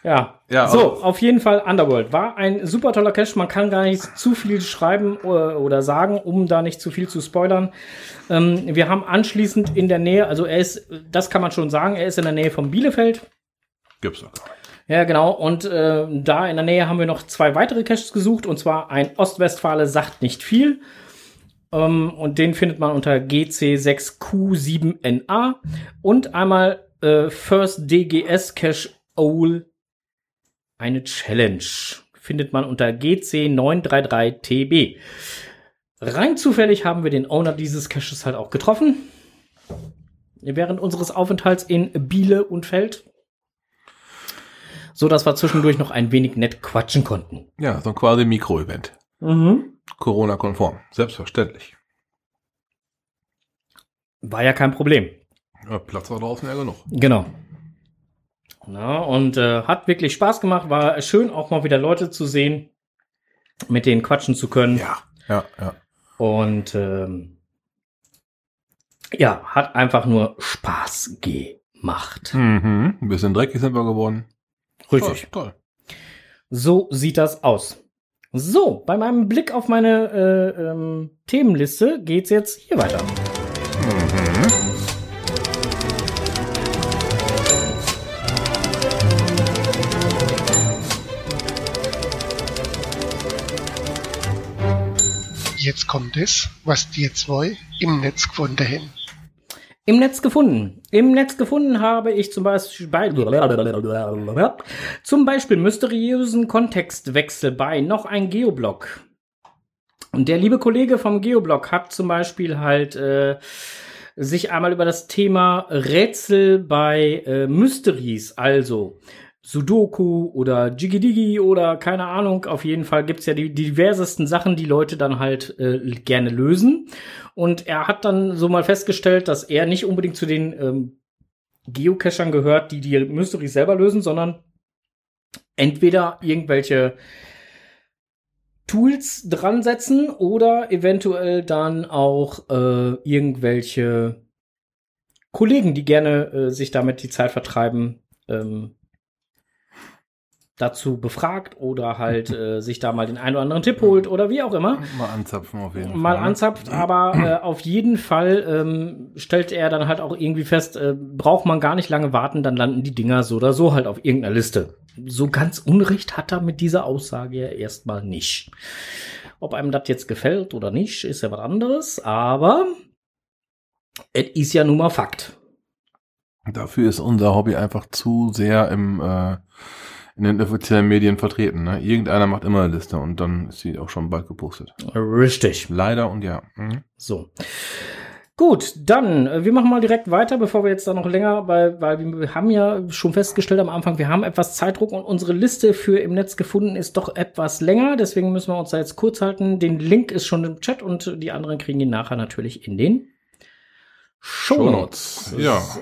ja. Ja, so, also- auf jeden Fall Underworld. War ein super toller Cache. Man kann gar nicht zu viel schreiben oder, oder sagen, um da nicht zu viel zu spoilern. Ähm, wir haben anschließend in der Nähe, also er ist, das kann man schon sagen, er ist in der Nähe von Bielefeld. Gibt's nicht. Ja, genau. Und äh, da in der Nähe haben wir noch zwei weitere Caches gesucht. Und zwar ein Ostwestfale sagt nicht viel. Ähm, und den findet man unter GC6Q7NA. Und einmal äh, First DGS Cache Owl. Eine Challenge. findet man unter GC933TB. Rein zufällig haben wir den Owner dieses Caches halt auch getroffen. Während unseres Aufenthalts in Biele und Feld. So dass wir zwischendurch noch ein wenig nett quatschen konnten. Ja, so ein quasi Mikro-Event. Mhm. Corona-konform. Selbstverständlich. War ja kein Problem. Ja, Platz war draußen ja genug. Genau. Na, und äh, hat wirklich Spaß gemacht. War schön, auch mal wieder Leute zu sehen, mit denen quatschen zu können. Ja, ja, ja. Und ähm, ja, hat einfach nur Spaß gemacht. Mhm. Ein bisschen dreckig sind wir geworden. Richtig. Toll. toll. So sieht das aus. So, bei meinem Blick auf meine äh, ähm, Themenliste geht's jetzt hier weiter. Jetzt kommt es, was die zwei im Netz gefunden haben. Im Netz gefunden. Im Netz gefunden habe ich zum Beispiel bei, zum Beispiel mysteriösen Kontextwechsel bei noch ein Geoblog. Und der liebe Kollege vom Geoblog hat zum Beispiel halt äh, sich einmal über das Thema Rätsel bei äh, Mysteries, also Sudoku oder Jigidigi oder keine Ahnung. Auf jeden Fall gibt's ja die, die diversesten Sachen, die Leute dann halt äh, gerne lösen. Und er hat dann so mal festgestellt, dass er nicht unbedingt zu den ähm, Geocachern gehört, die die Mysteries selber lösen, sondern entweder irgendwelche Tools dran setzen oder eventuell dann auch äh, irgendwelche Kollegen, die gerne äh, sich damit die Zeit vertreiben, ähm, dazu befragt oder halt äh, sich da mal den einen oder anderen Tipp holt oder wie auch immer. Mal anzapfen auf jeden Fall. Mal anzapft, aber äh, auf jeden Fall ähm, stellt er dann halt auch irgendwie fest, äh, braucht man gar nicht lange warten, dann landen die Dinger so oder so halt auf irgendeiner Liste. So ganz Unrecht hat er mit dieser Aussage ja erstmal nicht. Ob einem das jetzt gefällt oder nicht, ist ja was anderes, aber es ist ja nun mal Fakt. Dafür ist unser Hobby einfach zu sehr im, äh, in den offiziellen Medien vertreten. Ne? Irgendeiner macht immer eine Liste und dann ist sie auch schon bald gepostet. Richtig. Leider und ja. Mhm. So. Gut, dann, äh, wir machen mal direkt weiter, bevor wir jetzt da noch länger, weil, weil wir haben ja schon festgestellt am Anfang, wir haben etwas Zeitdruck und unsere Liste für im Netz gefunden ist doch etwas länger, deswegen müssen wir uns da jetzt kurz halten. Den Link ist schon im Chat und die anderen kriegen ihn nachher natürlich in den Shownotes. Shownotes, ja. So.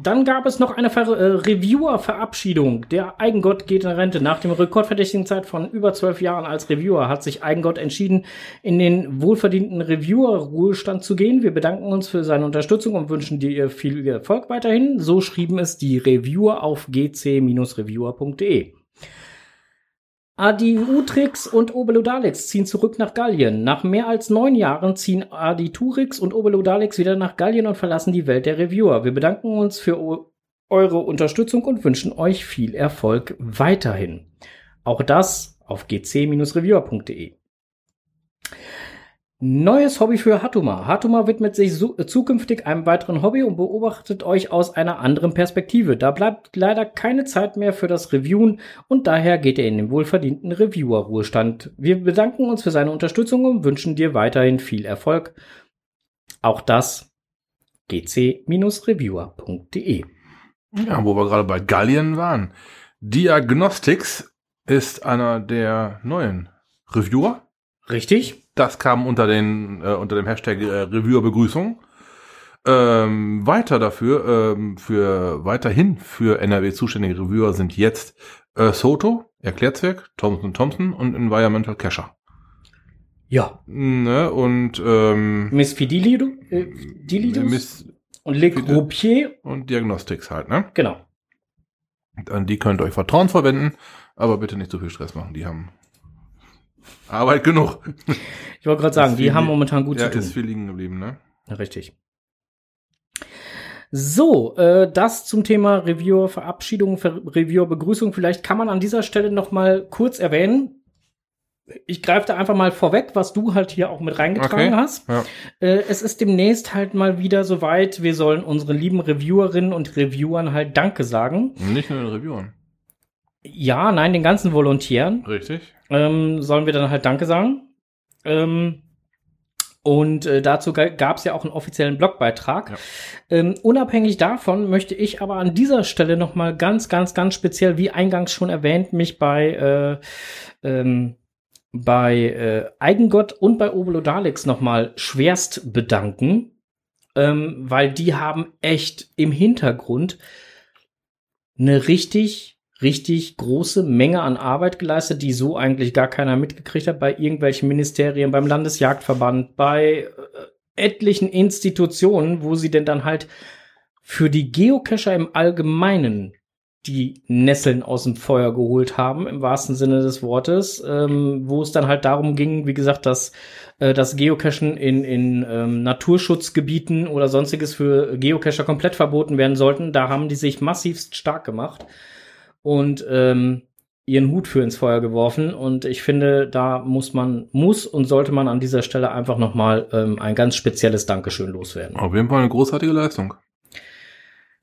Dann gab es noch eine Ver äh, Reviewer-Verabschiedung. Der Eigengott geht in Rente. Nach dem rekordverdächtigen Zeit von über zwölf Jahren als Reviewer hat sich Eigengott entschieden, in den wohlverdienten Reviewer-Ruhestand zu gehen. Wir bedanken uns für seine Unterstützung und wünschen dir viel Erfolg weiterhin. So schrieben es die Reviewer auf gc-reviewer.de. Adiutrix und Obelodalix ziehen zurück nach Gallien. Nach mehr als neun Jahren ziehen Aditurix und Obelodalix wieder nach Gallien und verlassen die Welt der Reviewer. Wir bedanken uns für eure Unterstützung und wünschen euch viel Erfolg weiterhin. Auch das auf gc-reviewer.de. Neues Hobby für Hatuma. Hatuma widmet sich äh, zukünftig einem weiteren Hobby und beobachtet euch aus einer anderen Perspektive. Da bleibt leider keine Zeit mehr für das Reviewen und daher geht er in den wohlverdienten Reviewer-Ruhestand. Wir bedanken uns für seine Unterstützung und wünschen dir weiterhin viel Erfolg. Auch das gc-reviewer.de. Ja, wo wir gerade bei Gallien waren. Diagnostics ist einer der neuen Reviewer. Richtig? Das kam unter den äh, unter dem Hashtag äh, Reviewer Begrüßung. Ähm, weiter dafür, ähm, für weiterhin für NRW zuständige Reviewer sind jetzt äh, Soto, Erklärzwerk, Thompson Thompson und Environmental Cacher. Ja. Ne, und ähm, Miss Fidelido, äh, Dilidus Miss und Le Groupier. und Diagnostics halt, ne? Genau. An die könnt ihr euch vertrauensvoll wenden, aber bitte nicht zu viel Stress machen. Die haben Arbeit genug. Ich wollte gerade sagen, die haben momentan gut ja, zu tun. ist viel liegen geblieben, ne? Richtig. So, äh, das zum Thema Reviewer Verabschiedung, Ver Reviewer Begrüßung. Vielleicht kann man an dieser Stelle noch mal kurz erwähnen. Ich greife da einfach mal vorweg, was du halt hier auch mit reingetragen Okay. hast. Ja. Äh, es ist demnächst halt mal wieder soweit. Wir sollen unseren lieben Reviewerinnen und Reviewern halt Danke sagen. Nicht nur den Reviewern. Ja, nein, den ganzen Volontieren Richtig. ähm, sollen wir dann halt Danke sagen. Ähm, und äh, dazu gab es ja auch einen offiziellen Blogbeitrag. Ja. Ähm, unabhängig davon möchte ich aber an dieser Stelle noch mal ganz, ganz, ganz speziell, wie eingangs schon erwähnt, mich bei äh, ähm, bei äh, Eigengott und bei Obolodalix noch mal schwerst bedanken, ähm, weil die haben echt im Hintergrund eine richtig richtig große Menge an Arbeit geleistet, die so eigentlich gar keiner mitgekriegt hat bei irgendwelchen Ministerien, beim Landesjagdverband, bei äh, etlichen Institutionen, wo sie denn dann halt für die Geocacher im Allgemeinen die Nesseln aus dem Feuer geholt haben, im wahrsten Sinne des Wortes, ähm, wo es dann halt darum ging, wie gesagt, dass äh, das Geocachen in, in ähm, Naturschutzgebieten oder sonstiges für Geocacher komplett verboten werden sollten. Da haben die sich massivst stark gemacht und ähm, ihren Hut für ins Feuer geworfen. Und ich finde, da muss man, muss und sollte man an dieser Stelle einfach nochmal ähm, ein ganz spezielles Dankeschön loswerden. Auf jeden Fall eine großartige Leistung.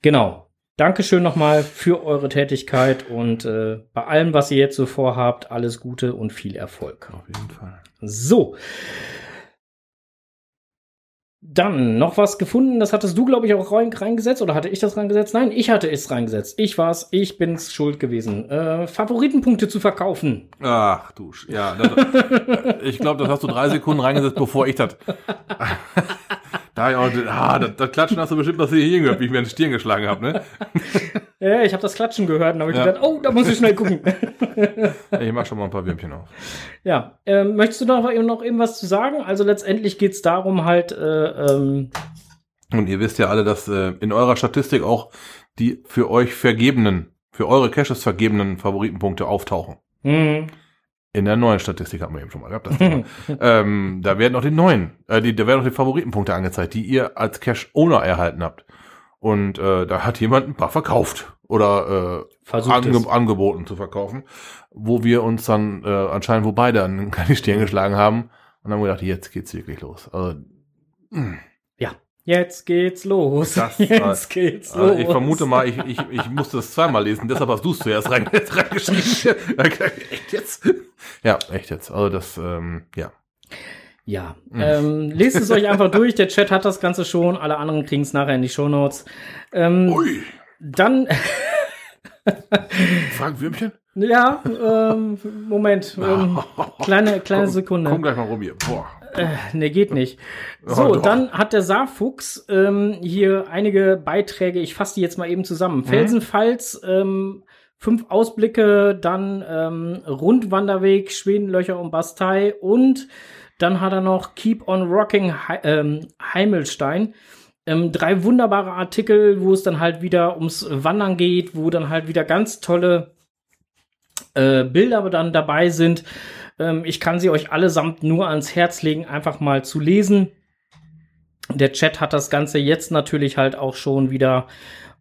Genau. Dankeschön nochmal für eure Tätigkeit und äh, bei allem, was ihr jetzt so vorhabt, alles Gute und viel Erfolg. Auf jeden Fall. So. Dann noch was gefunden, das hattest du, glaube ich, auch rein, reingesetzt oder hatte ich das reingesetzt? Nein, ich hatte es reingesetzt. Ich war's, ich bin's schuld gewesen. Äh, Favoritenpunkte zu verkaufen. Ach du, Sch- ja. Das, ich glaube, das hast du drei Sekunden reingesetzt, bevor ich das. da, ja, ah, das, das Klatschen hast du bestimmt noch hier gehört, wie ich mir die Stirn geschlagen habe, ne? Ja, ich habe das Klatschen gehört und habe ich Ja. gedacht, oh, da muss ich schnell gucken. Ich mach schon mal ein paar Würmchen auf. ja, ähm, möchtest du noch, noch eben was zu sagen? Also letztendlich geht's darum halt, äh, ähm, Und ihr wisst ja alle, dass äh, in eurer Statistik auch die für euch vergebenen, für eure Caches vergebenen Favoritenpunkte auftauchen. hm, In der neuen Statistik hatten wir eben schon mal gehabt. Ähm, da werden auch die neuen, äh, die, da werden auch die Favoritenpunkte angezeigt, die ihr als Cache-Owner erhalten habt. Und äh, da hat jemand ein paar verkauft oder äh, versucht es. ange angeboten zu verkaufen, wo wir uns dann äh, anscheinend, wo beide an keine Stirn geschlagen haben und haben gedacht, jetzt geht's wirklich los. Also, mh. Jetzt geht's los. Das, Jetzt geht's Also los. ich vermute mal, ich, ich, ich musste das zweimal lesen, deshalb hast du es zuerst rein, reingeschrieben. echt jetzt? Ja, echt jetzt. Also das, ähm, ja. Ja, ähm, lest es euch einfach durch. Der Chat hat das Ganze schon. Alle anderen kriegen es nachher in die Shownotes. Ähm, Ui, dann, Frank Würmchen? ja, ähm, Moment, ähm, kleine, kleine Komm, Sekunde. Komm gleich mal rum hier. Boah. Ne, geht nicht. Oh, So, doch. dann hat der Saarfuchs ähm, hier einige Beiträge. Ich fasse die jetzt mal eben Mhm. zusammen. Felsenfalls, ähm, fünf Ausblicke, dann ähm, Rundwanderweg, Schwedenlöcher und Bastei und dann hat er noch Keep on Rocking He ähm, Heimelstein. Ähm, drei wunderbare Artikel, wo es dann halt wieder ums Wandern geht, wo dann halt wieder ganz tolle äh, Bilder dann dabei sind. Ähm, ich kann sie euch allesamt nur ans Herz legen, einfach mal zu lesen. Der Chat hat das Ganze jetzt natürlich halt auch schon wieder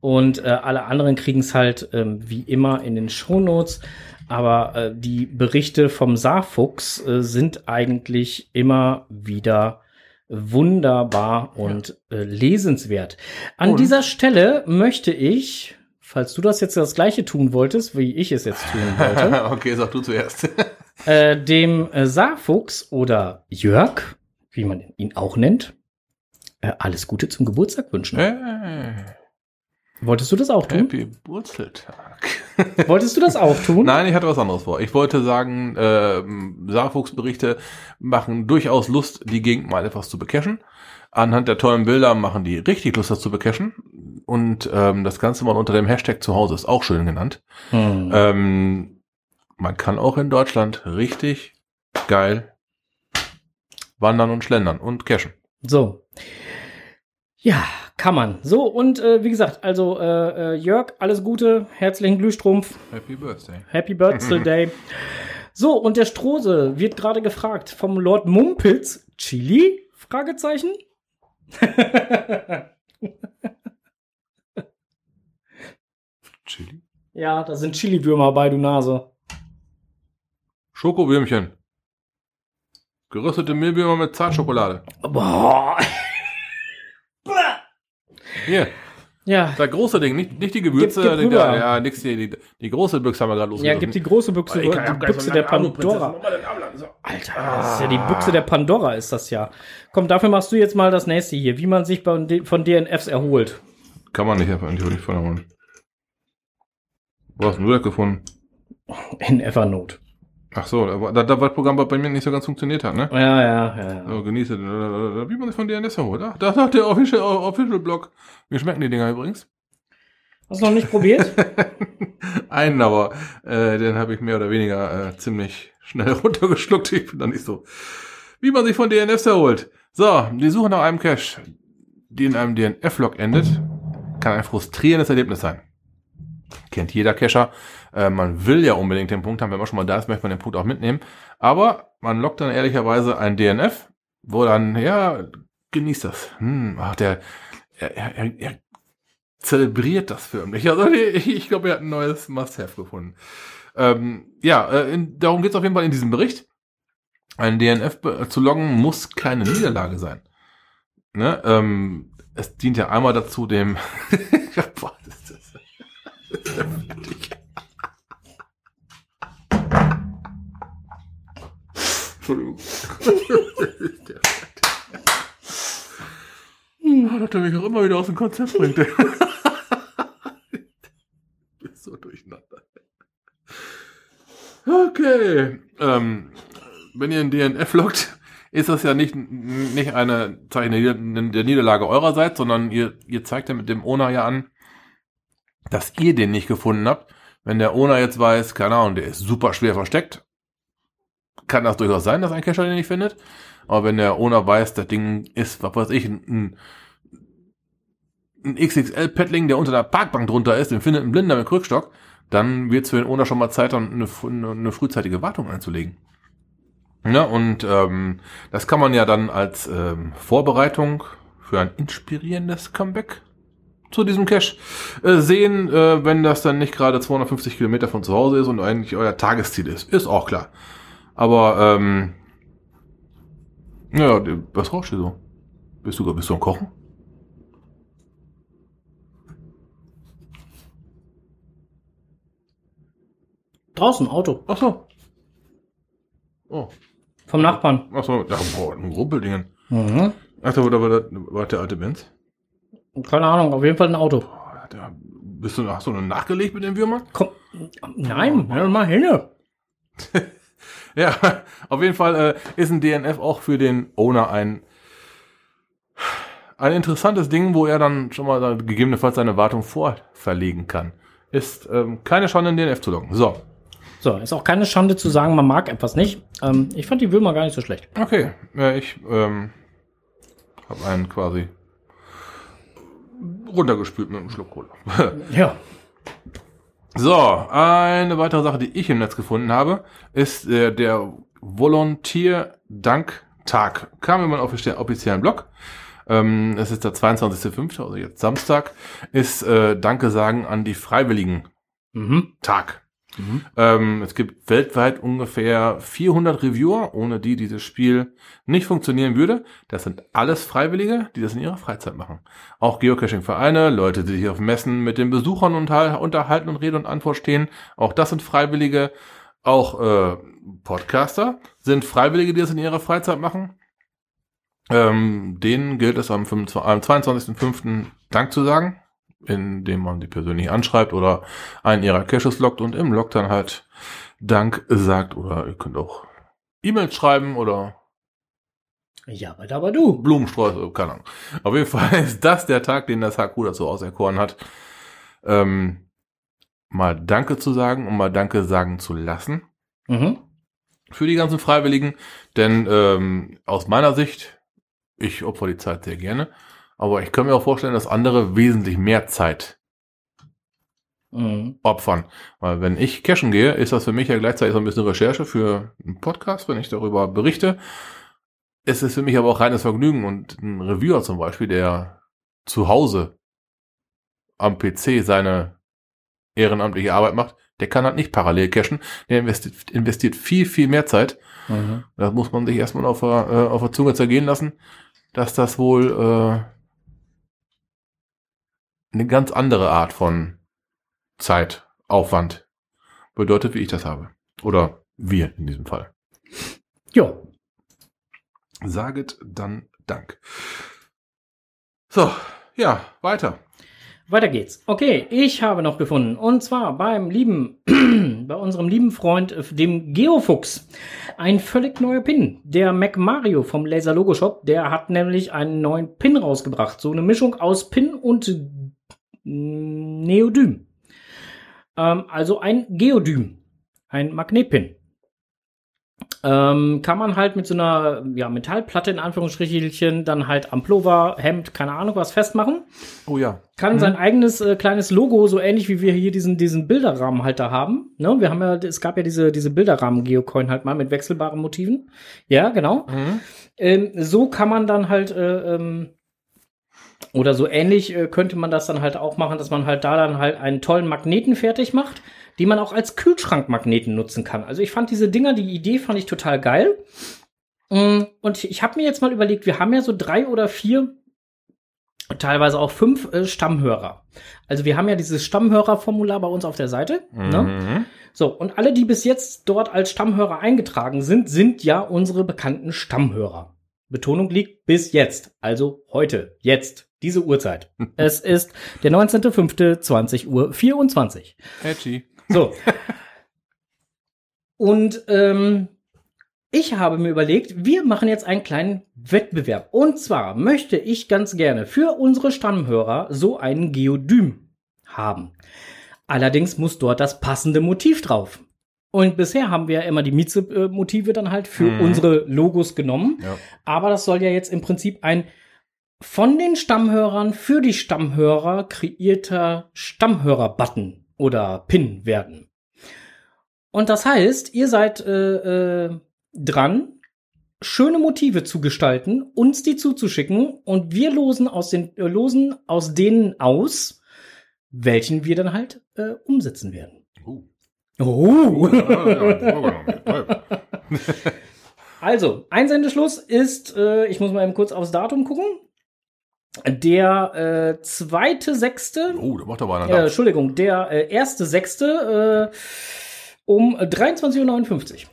und äh, alle anderen kriegen es halt ähm, wie immer in den Shownotes. Aber äh, die Berichte vom Saarfuchs äh, sind eigentlich immer wieder wunderbar und äh, lesenswert. An Und? dieser Stelle möchte ich, falls du das jetzt das gleiche tun wolltest, wie ich es jetzt tun wollte, okay, sag du zuerst. äh, dem äh, Saarfuchs oder Jörg, wie man ihn auch nennt, äh, alles Gute zum Geburtstag wünschen. hey, Wolltest du das auch tun? Happy Wurzeltag. Wolltest du das auch tun? Nein, ich hatte was anderes vor. Ich wollte sagen, ähm, Saarfuchsberichte machen durchaus Lust, die Gegend mal etwas zu becachen. Anhand der tollen Bilder machen die richtig Lust, das zu becachen. Und ähm, das Ganze mal unter dem Hashtag zu Hause ist auch schön genannt. Hm. Ähm, man kann auch in Deutschland richtig geil wandern und schlendern und cashen. So. Ja, kann man. So, und äh, wie gesagt, also äh, äh, Jörg, alles Gute, herzlichen Glühstrumpf, Happy Birthday. Happy Birthday Day. So, und der Strose wird gerade gefragt vom Lord Mumpitz, Chili? Fragezeichen? Chili. ja, da sind Chili-Würmer bei, du Nase. Schokowürmchen. Geröstete Mehlwürmer mit Zartschokolade. Boah. Hier. Ja. Das große Ding, nicht, nicht die Gewürze. Gib- gib die, rüber. ja, nix, die, die, die große Büchse haben wir gerade Ja, losgelassen. gibt die große Büchse, die Büchse der. Pandora. Alter, das ist ja die Büchse der Pandora, ist das ja. Komm, dafür machst du jetzt mal das nächste hier, wie man sich bei, von DNFs erholt. Kann man nicht einfach nicht von holen. Wo hast du das gefunden? In Evernote. Ach so, da, war- da, war das Programm bei mir nicht so ganz funktioniert hat, ne? Ja, ja, ja. ja. So, genieße, wie man sich von DNS erholt. Ach, da sagt der Official, Official Blog. Mir schmecken die Dinger übrigens. Hast du noch nicht probiert? Einen, aber äh, den habe ich mehr oder weniger äh, ziemlich schnell runtergeschluckt. Ich bin da nicht so. Wie man sich von DNS erholt. So, die Suche nach einem Cache, die in einem DNF-Log endet, kann ein frustrierendes Erlebnis sein. Kennt jeder Cacher. Äh, man will ja unbedingt den Punkt haben. Wenn man schon mal da ist, möchte man den Punkt auch mitnehmen. Aber man lockt dann ehrlicherweise ein DNF, wo dann, ja, genießt das. Hm, ach, der, er, er, er, er zelebriert das förmlich. Also ich, ich glaube, er hat ein neues Must-Have gefunden. Ähm, ja, äh, in, darum geht es auf jeden Fall in diesem Bericht. Ein DNF be- zu loggen muss keine Niederlage sein. Ne? Ähm, es dient ja einmal dazu, dem Boah, das ist das ist ja fertig. Entschuldigung. Hm, dass er mich auch immer wieder aus dem Konzept bringt. Bist so durcheinander. Okay. Ähm, wenn ihr ein DNF loggt, ist das ja nicht, nicht eine Zeichen der Nieder- der Niederlage eurerseits, sondern ihr, ihr zeigt ja mit dem Owner ja an, dass ihr den nicht gefunden habt. Wenn der Owner jetzt weiß, keine Ahnung, der ist super schwer versteckt, kann das durchaus sein, dass ein Cacher den nicht findet. Aber wenn der Owner weiß, das Ding ist, was weiß ich, ein, ein XXL-Paddling, der unter der Parkbank drunter ist, den findet ein Blinder mit Krückstock, dann wird es für den Owner schon mal Zeit, eine, eine, frühzeitige Wartung einzulegen. Ja, und ähm, das kann man ja dann als ähm, Vorbereitung für ein inspirierendes Comeback zu diesem Cache äh, sehen, äh, wenn das dann nicht gerade 250 Kilometer von zu Hause ist und eigentlich euer Tagesziel ist. Ist auch klar. Aber, ähm, ja, was rauschst du so? Bist du, bist du am Kochen? Draußen, Auto. Ach so. Oh, Vom Nachbarn. ach so, da, boah, ein Rumpeldingen. Mhm. Ach, da war, war, war der alte Benz. Keine Ahnung, auf jeden Fall ein Auto. Da, bist du, hast du nur nachgelegt mit dem Würmer? Komm. Nein, hör mal hin. Ja, auf jeden Fall äh, ist ein DNF auch für den Owner ein, ein interessantes Ding, wo er dann schon mal dann gegebenenfalls seine Wartung vorverlegen kann. Ist ähm, keine Schande, einen DNF zu loggen. So, So, ist auch keine Schande zu sagen, man mag etwas nicht. Ähm, ich fand die Würmer gar nicht so schlecht. okay. Ja, ich ähm, habe einen quasi runtergespült mit einem Schluck Cola. Ja. So, eine weitere Sache, die ich im Netz gefunden habe, ist äh, der Volontier-Dank-Tag. Kam immer auf den offiziellen Blog. Ähm, es ist der 22.05., also jetzt Samstag, ist äh, Danke sagen an die Freiwilligen Mhm. Tag. Mhm. Ähm, es gibt weltweit ungefähr 400 Reviewer, ohne die dieses Spiel nicht funktionieren würde. Das sind alles Freiwillige, die das in ihrer Freizeit machen. Auch Geocaching-Vereine, Leute, die sich auf Messen mit den Besuchern unter- unterhalten und Rede und Antwort stehen. Auch das sind Freiwillige. Auch äh, Podcaster sind Freiwillige, die das in ihrer Freizeit machen. Ähm, denen gilt es am, 25 am 22.05. Dank zu sagen indem man die persönlich anschreibt oder einen ihrer Caches lockt und im Log dann halt Dank sagt oder ihr könnt auch E-Mails schreiben oder Ja, aber aber du. Blumensträuße, keine Ahnung. Auf jeden Fall ist das der Tag, den das HQ dazu auserkoren hat, ähm, mal Danke zu sagen und mal Danke sagen zu lassen Mhm. für die ganzen Freiwilligen, denn ähm, aus meiner Sicht, ich opfer die Zeit sehr gerne, aber ich kann mir auch vorstellen, dass andere wesentlich mehr Zeit Mhm. opfern. Weil wenn ich cashen gehe, ist das für mich ja gleichzeitig so ein bisschen Recherche für einen Podcast, wenn ich darüber berichte. Es ist für mich aber auch reines Vergnügen und ein Reviewer zum Beispiel, der zu Hause am PC seine ehrenamtliche Arbeit macht, der kann halt nicht parallel cashen. Der investiert, investiert viel, viel mehr Zeit. Mhm. Das muss man sich erstmal auf der, äh, auf der Zunge zergehen lassen, dass das wohl äh, eine ganz andere Art von Zeitaufwand bedeutet, wie ich das habe. Oder wir in diesem Fall. Jo. Saget dann Dank. So, ja, weiter. Weiter geht's. Okay, ich habe noch gefunden. Und zwar beim lieben, bei unserem lieben Freund, äh, dem Geofuchs. Ein völlig neuer Pin. Der Mac Mario vom Laser Logo Shop, der hat nämlich einen neuen Pin rausgebracht. So eine Mischung aus Pin und Neodym. Ähm, also ein Geodym. Ein Magnetpin. Ähm, kann man halt mit so einer ja, Metallplatte in Anführungsstrichelchen dann halt am Pullover, Hemd, keine Ahnung was festmachen. Oh ja. Kann Mhm. sein eigenes äh, kleines Logo, so ähnlich wie wir hier diesen, diesen Bilderrahmen halt da haben. Ne? Wir haben ja, es gab ja diese, diese Bilderrahmen-Geocoin halt mal mit wechselbaren Motiven. Ja, genau. Mhm. Ähm, so kann man dann halt, äh, ähm, oder so ähnlich äh, könnte man das dann halt auch machen, dass man halt da dann halt einen tollen Magneten fertig macht, die man auch als Kühlschrankmagneten nutzen kann. Also ich fand diese Dinger, die Idee fand ich total geil. Mm, Und ich habe mir jetzt mal überlegt, wir haben ja so drei oder vier, teilweise auch fünf äh, Stammhörer. Also wir haben ja dieses Stammhörerformular bei uns auf der Seite. Ne? Mhm. So, und alle, die bis jetzt dort als Stammhörer eingetragen sind, sind ja unsere bekannten Stammhörer. Betonung liegt bis jetzt, also heute, jetzt, diese Uhrzeit. es ist der 19.05.20 Uhr 24. Edgy. So. Und ähm, ich habe mir überlegt, wir machen jetzt einen kleinen Wettbewerb. Und zwar möchte ich ganz gerne für unsere Stammhörer so einen Geodym haben. Allerdings muss dort das passende Motiv drauf. Und bisher haben wir ja immer die Mieze-Motive dann halt für Mhm. unsere Logos genommen. Ja. Aber das soll ja jetzt im Prinzip ein von den Stammhörern für die Stammhörer kreierter Stammhörer-Button oder Pin werden. Und das heißt, ihr seid äh, äh, dran, schöne Motive zu gestalten, uns die zuzuschicken und wir losen aus den äh, losen aus denen aus, welchen wir dann halt äh, umsetzen werden. Uh. Oh. Ja, Also, Einsendeschluss ist, äh, ich muss mal eben kurz aufs Datum gucken. Der äh, zweite Sechste, Oh, da macht aber einer äh. Entschuldigung, der äh, erste Sechste äh, um 23.59 Uhr.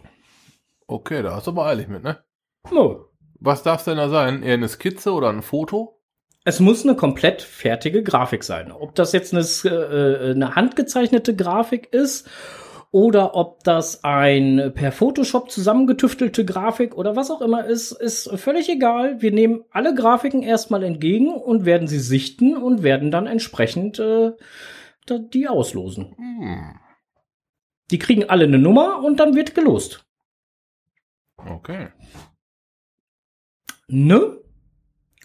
Okay, da hast du aber eilig mit, ne? Oh. Was darf denn da sein? Eher eine Skizze oder ein Foto? Es muss eine komplett fertige Grafik sein. Ob das jetzt eine, äh, eine handgezeichnete Grafik ist oder ob das ein per Photoshop zusammengetüftelte Grafik oder was auch immer ist, ist völlig egal. Wir nehmen alle Grafiken erstmal entgegen und werden sie sichten und werden dann entsprechend äh, die auslosen. Hm. Die kriegen alle eine Nummer und dann wird gelost. Okay. Ne?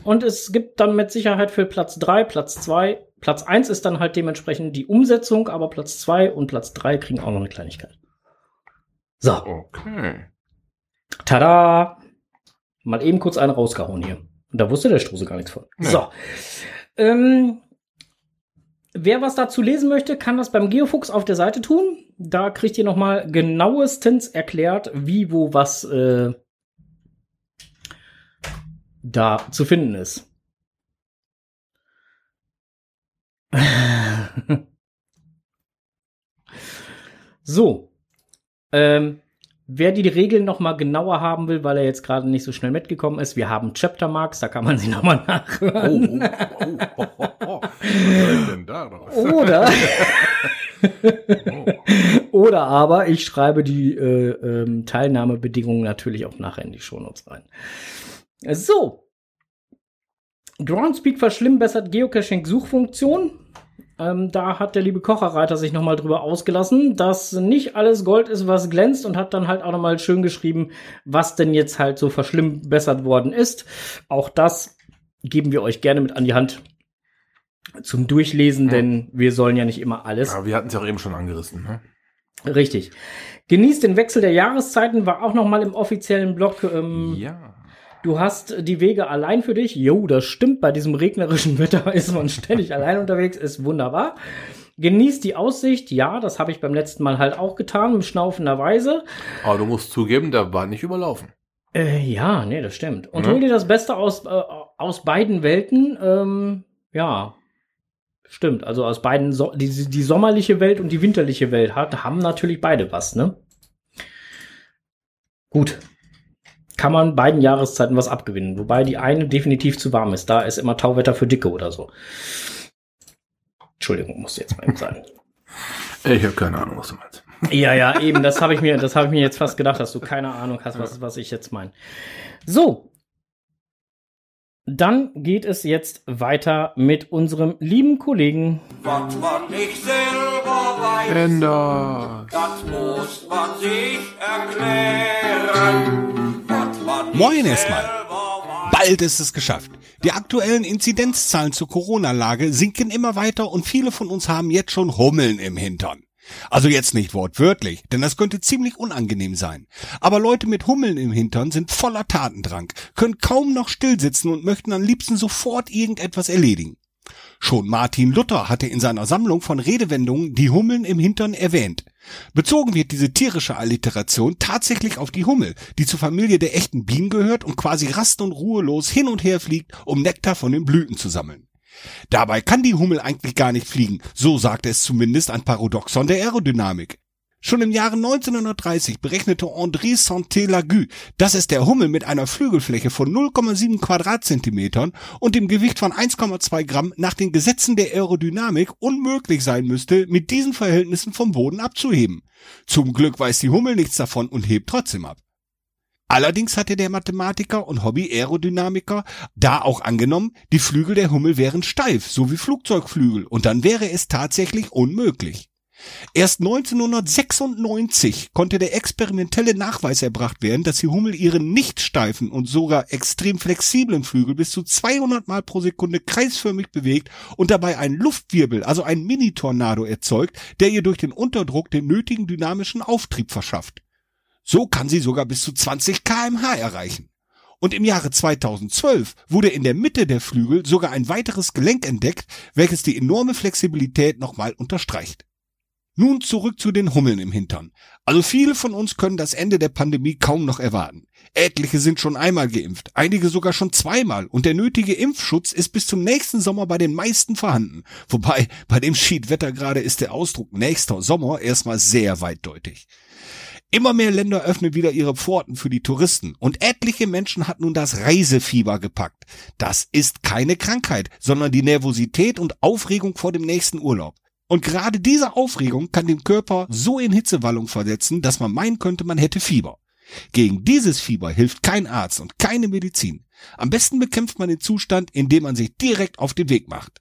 Und es gibt dann mit Sicherheit für Platz 3, Platz 2, Platz 1 ist dann halt dementsprechend die Umsetzung, aber Platz 2 und Platz 3 kriegen auch noch eine Kleinigkeit. So, Okay. tada! Mal eben kurz einen rausgehauen hier. Und da wusste der Struse gar nichts von. Nee. So. Ähm, wer was dazu lesen möchte, kann das beim Geofuchs auf der Seite tun. Da kriegt ihr noch mal genauestens erklärt, wie, wo, was äh, da zu finden ist. so. Ähm, wer die Regeln noch mal genauer haben will, weil er jetzt gerade nicht so schnell mitgekommen ist, wir haben Chapter Marks, da kann man sie noch mal nachhören. oh, oh, oh, oh, oh. Oder, oder aber ich schreibe die äh, ähm, Teilnahmebedingungen natürlich auch nachher in die Shownotes rein. So. Groundspeak verschlimmbessert Geocaching-Suchfunktion. Ähm, da hat der liebe Kocherreiter sich nochmal drüber ausgelassen, dass nicht alles Gold ist, was glänzt und hat dann halt auch nochmal schön geschrieben, was denn jetzt halt so verschlimmbessert worden ist. Auch das geben wir euch gerne mit an die Hand zum Durchlesen, Ja. denn wir sollen ja nicht immer alles. Ja, wir hatten es ja auch eben schon angerissen. Ne? Richtig. Genießt den Wechsel der Jahreszeiten, war auch noch mal im offiziellen Blog. Ähm, Ja. Du hast die Wege allein für dich. Jo, das stimmt. Bei diesem regnerischen Wetter ist man ständig allein unterwegs. Ist wunderbar. Genießt die Aussicht. Ja, das habe ich beim letzten Mal halt auch getan, mit schnaufender Weise. Aber du musst zugeben, der war nicht überlaufen. Äh, ja, nee, das stimmt. Und Mhm. hol dir das Beste aus, äh, aus beiden Welten. Ähm, ja. Stimmt, also aus beiden, so die, die sommerliche Welt und die winterliche Welt hat, haben natürlich beide was, ne? Gut. Kann man beiden Jahreszeiten was abgewinnen, wobei die eine definitiv zu warm ist. Da ist immer Tauwetter für Dicke oder so. Entschuldigung, muss jetzt mal eben sein. Ich habe keine Ahnung, was du meinst. Ja, ja, eben, das habe ich mir, das habe ich mir jetzt fast gedacht, dass du keine Ahnung hast, was, was ich jetzt meine. So. Dann geht es jetzt weiter mit unserem lieben Kollegen. Was man nicht selber weiß, Ender. das muss man sich erklären. Moin erstmal. Bald ist es geschafft. Die aktuellen Inzidenzzahlen zur Corona-Lage sinken immer weiter und viele von uns haben jetzt schon Hummeln im Hintern. Also jetzt nicht wortwörtlich, denn das könnte ziemlich unangenehm sein. Aber Leute mit Hummeln im Hintern sind voller Tatendrang, können kaum noch stillsitzen und möchten am liebsten sofort irgendetwas erledigen. Schon Martin Luther hatte in seiner Sammlung von Redewendungen die Hummeln im Hintern erwähnt. Bezogen wird diese tierische Alliteration tatsächlich auf die Hummel, die zur Familie der echten Bienen gehört und quasi rast und ruhelos hin und her fliegt, um Nektar von den Blüten zu sammeln. Dabei kann die Hummel eigentlich gar nicht fliegen, so sagte es zumindest ein Paradoxon der Aerodynamik. Schon im Jahre 1930 berechnete André Santé-Lagu, dass es der Hummel mit einer Flügelfläche von 0,7 Quadratzentimetern und dem Gewicht von 1,2 Gramm nach den Gesetzen der Aerodynamik unmöglich sein müsste, mit diesen Verhältnissen vom Boden abzuheben. Zum Glück weiß die Hummel nichts davon und hebt trotzdem ab. Allerdings hatte der Mathematiker und Hobby-Aerodynamiker da auch angenommen, die Flügel der Hummel wären steif, so wie Flugzeugflügel, und dann wäre es tatsächlich unmöglich. Erst 1996 konnte der experimentelle Nachweis erbracht werden, dass die Hummel ihren nicht steifen und sogar extrem flexiblen Flügel bis zu 200 Mal pro Sekunde kreisförmig bewegt und dabei einen Luftwirbel, also einen Mini-Tornado erzeugt, der ihr durch den Unterdruck den nötigen dynamischen Auftrieb verschafft. So kann sie sogar bis zu 20 kmh erreichen. Und im Jahre 2012 wurde in der Mitte der Flügel sogar ein weiteres Gelenk entdeckt, welches die enorme Flexibilität nochmal unterstreicht. Nun zurück zu den Hummeln im Hintern. Also viele von uns können das Ende der Pandemie kaum noch erwarten. Etliche sind schon einmal geimpft, einige sogar schon zweimal und der nötige Impfschutz ist bis zum nächsten Sommer bei den meisten vorhanden. Wobei bei dem Schiedwetter gerade ist der Ausdruck nächster Sommer erstmal sehr weitdeutig. Immer mehr Länder öffnen wieder ihre Pforten für die Touristen und etliche Menschen hat nun das Reisefieber gepackt. Das ist keine Krankheit, sondern die Nervosität und Aufregung vor dem nächsten Urlaub. Und gerade diese Aufregung kann den Körper so in Hitzewallung versetzen, dass man meinen könnte, man hätte Fieber. Gegen dieses Fieber hilft kein Arzt und keine Medizin. Am besten bekämpft man den Zustand, indem man sich direkt auf den Weg macht.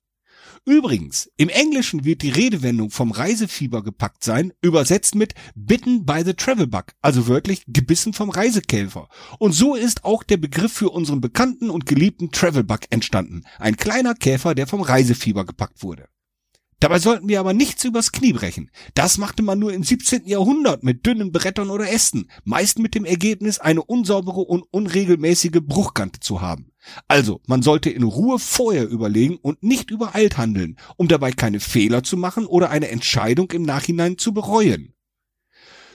Übrigens, im Englischen wird die Redewendung vom Reisefieber gepackt sein, übersetzt mit bitten by the travel bug, also wörtlich gebissen vom Reisekäfer. Und so ist auch der Begriff für unseren bekannten und geliebten Travel bug entstanden. Ein kleiner Käfer, der vom Reisefieber gepackt wurde. Dabei sollten wir aber nichts übers Knie brechen. Das machte man nur im 17. Jahrhundert mit dünnen Brettern oder Ästen, meist mit dem Ergebnis, eine unsaubere und unregelmäßige Bruchkante zu haben. Also, man sollte in Ruhe vorher überlegen und nicht übereilt handeln, um dabei keine Fehler zu machen oder eine Entscheidung im Nachhinein zu bereuen.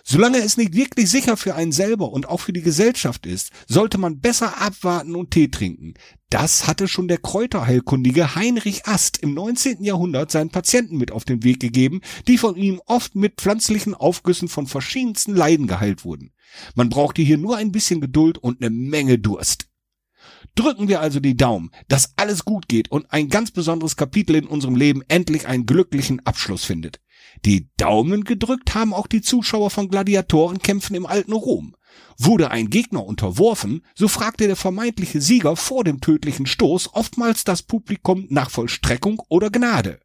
Solange es nicht wirklich sicher für einen selber und auch für die Gesellschaft ist, sollte man besser abwarten und Tee trinken. Das hatte schon der Kräuterheilkundige Heinrich Ast im 19. Jahrhundert seinen Patienten mit auf den Weg gegeben, die von ihm oft mit pflanzlichen Aufgüssen von verschiedensten Leiden geheilt wurden. Man brauchte hier nur ein bisschen Geduld und eine Menge Durst. Drücken wir also die Daumen, dass alles gut geht und ein ganz besonderes Kapitel in unserem Leben endlich einen glücklichen Abschluss findet. Die Daumen gedrückt haben auch die Zuschauer von Gladiatorenkämpfen im alten Rom. Wurde ein Gegner unterworfen, so fragte der vermeintliche Sieger vor dem tödlichen Stoß oftmals das Publikum nach Vollstreckung oder Gnade.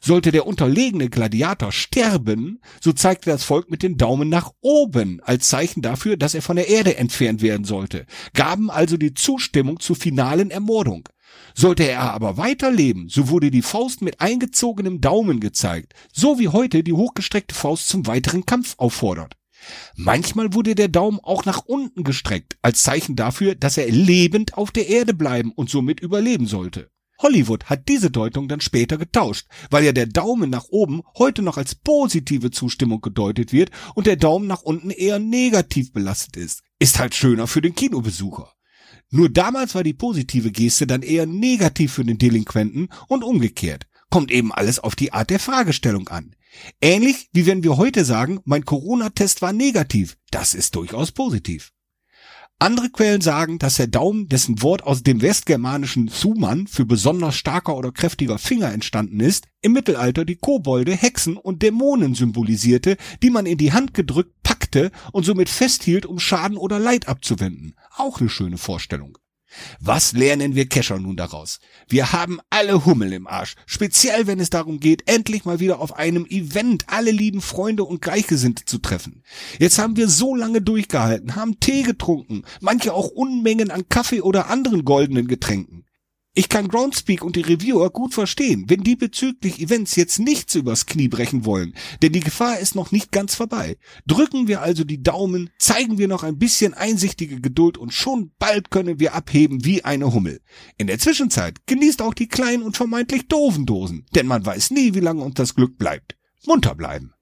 Sollte der unterlegene Gladiator sterben, so zeigte das Volk mit den Daumen nach oben als Zeichen dafür, dass er von der Erde entfernt werden sollte, gaben also die Zustimmung zur finalen Ermordung. Sollte er aber weiterleben, so wurde die Faust mit eingezogenem Daumen gezeigt, so wie heute die hochgestreckte Faust zum weiteren Kampf auffordert. Manchmal wurde der Daumen auch nach unten gestreckt, als Zeichen dafür, dass er lebend auf der Erde bleiben und somit überleben sollte. Hollywood hat diese Deutung dann später getauscht, weil ja der Daumen nach oben heute noch als positive Zustimmung gedeutet wird und der Daumen nach unten eher negativ belastet ist. Ist halt schöner für den Kinobesucher. Nur damals war die positive Geste dann eher negativ für den Delinquenten und umgekehrt. Kommt eben alles auf die Art der Fragestellung an. Ähnlich wie wenn wir heute sagen, mein Corona-Test war negativ. Das ist durchaus positiv. Andere Quellen sagen, dass der Daumen, dessen Wort aus dem westgermanischen Suman für besonders starker oder kräftiger Finger entstanden ist, im Mittelalter die Kobolde, Hexen und Dämonen symbolisierte, die man in die Hand gedrückt packte und somit festhielt, um Schaden oder Leid abzuwenden. Auch eine schöne Vorstellung. Was lernen wir Kescher nun daraus? Wir haben alle Hummel im Arsch, speziell wenn es darum geht, endlich mal wieder auf einem Event alle lieben Freunde und Gleichgesinnte zu treffen. Jetzt haben wir so lange durchgehalten, haben Tee getrunken, manche auch Unmengen an Kaffee oder anderen goldenen Getränken. Ich kann Groundspeak und die Reviewer gut verstehen, wenn die bezüglich Events jetzt nichts übers Knie brechen wollen, denn die Gefahr ist noch nicht ganz vorbei. Drücken wir also die Daumen, zeigen wir noch ein bisschen einsichtige Geduld und schon bald können wir abheben wie eine Hummel. In der Zwischenzeit genießt auch die kleinen und vermeintlich doofen Dosen, denn man weiß nie, wie lange uns das Glück bleibt. Munter bleiben.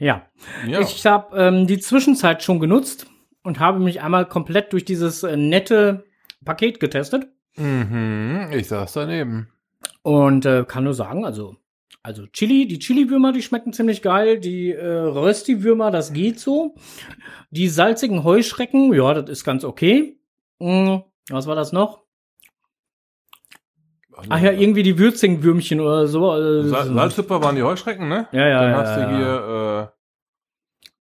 Ja. Ja. Ich habe ähm, die Zwischenzeit schon genutzt und habe mich einmal komplett durch dieses äh, nette Paket getestet. Mhm, ich saß daneben. Und äh, kann nur sagen, also, also Chili, die Chili-Würmer, die schmecken ziemlich geil. Die äh, Rösti-Würmer, das geht so. Die salzigen Heuschrecken, ja, das ist ganz okay. Hm, was war das noch? Ach ja, irgendwie die würzigen Würmchen oder so. äh, Sal Salzsuppe waren die Heuschrecken, ne? Ja, ja, Dann ja, hast ja. du hier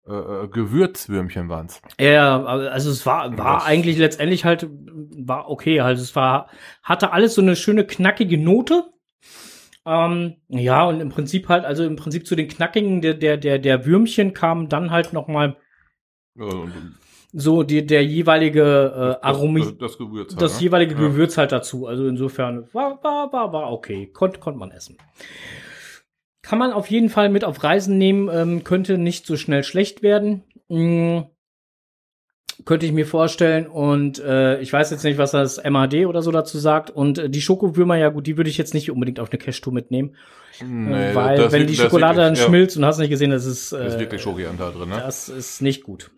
äh, äh, Gewürzwürmchen waren's. Ja, also es war, war eigentlich letztendlich halt, war okay, halt es war, hatte alles so eine schöne knackige Note. Ähm, ja, und im Prinzip halt, also im Prinzip zu den knackigen der, der, der, der Würmchen kam dann halt noch mal Ja, und so die, der jeweilige äh, Aromi, Das, das Gewürz. halt, das ne? jeweilige Ja. Gewürz halt dazu. Also insofern war, war, war, war okay. Konnte, konnte man essen. Kann man auf jeden Fall mit auf Reisen nehmen, ähm, könnte nicht so schnell schlecht werden. Mm, könnte ich mir vorstellen. Und äh, ich weiß jetzt nicht, was das MAD oder so dazu sagt. Und äh, die Schokowürmer, ja gut, die würde ich jetzt nicht unbedingt auf eine Cash-Tour mitnehmen. Nee, äh, weil das wenn die das Schokolade dann ja, schmilzt und hast nicht gesehen, das ist, äh, ist wirklich Schoki-Anteil drin, ne? das ist nicht gut.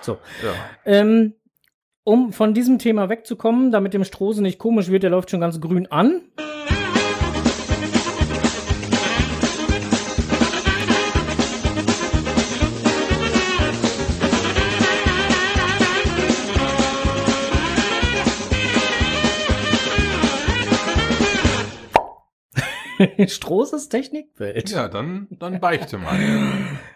So. Ja. Ähm, um von diesem Thema wegzukommen, damit dem Strose nicht komisch wird, der läuft schon ganz grün an. Stroses Technikwelt. ja, dann, dann beichte mal.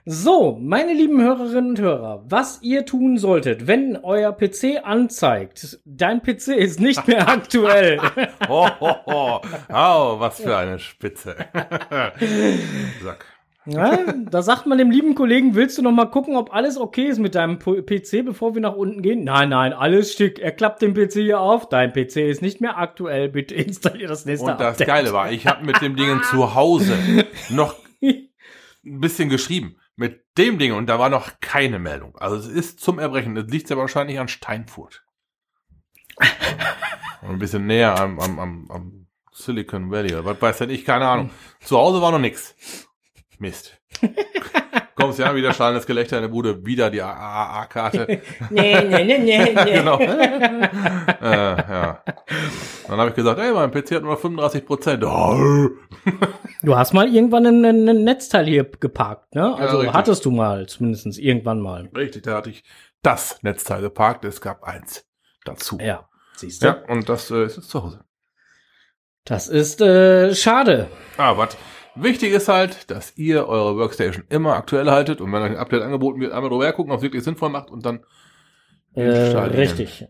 So, meine lieben Hörerinnen und Hörer, was ihr tun solltet, wenn euer PC anzeigt, dein PC ist nicht mehr aktuell. Ho, ho, ho. Au, was für eine Spitze. Sack. Ja, da sagt man dem lieben Kollegen, willst du noch mal gucken, ob alles okay ist mit deinem PC, bevor wir nach unten gehen? Nein, nein, alles schick. Er klappt den PC hier auf. Dein PC ist nicht mehr aktuell. Bitte installier das nächste Und das Update. Geile war, ich habe mit dem Dingen zu Hause noch ein bisschen geschrieben. Mit dem Ding und da war noch keine Meldung. Also es ist zum Erbrechen. Das liegt ja wahrscheinlich an Steinfurt. Und ein bisschen näher am, am, am, am Silicon Valley was weiß denn ich, keine Ahnung. Zu Hause war noch nix. Mist. Kommst ja wieder schallendes Gelächter in der Bude, wieder die AAA-Karte. nee, nee, nee, nee, nee. genau. äh, ja. Dann habe ich gesagt, ey, mein PC hat nur 35 Prozent. Oh. Du hast mal irgendwann ein, ein Netzteil hier geparkt, ne? Also richtig. hattest du mal, zumindest irgendwann mal. Richtig, da hatte ich das Netzteil geparkt. Es gab eins dazu. Ja, siehst du. Ja, und das äh, ist jetzt zu Hause. Das ist äh, schade. Aber was wichtig ist halt, dass ihr eure Workstation immer aktuell haltet und wenn euch ein Update angeboten wird, einmal drüber hergucken, ob es wirklich sinnvoll macht und dann Äh, richtig.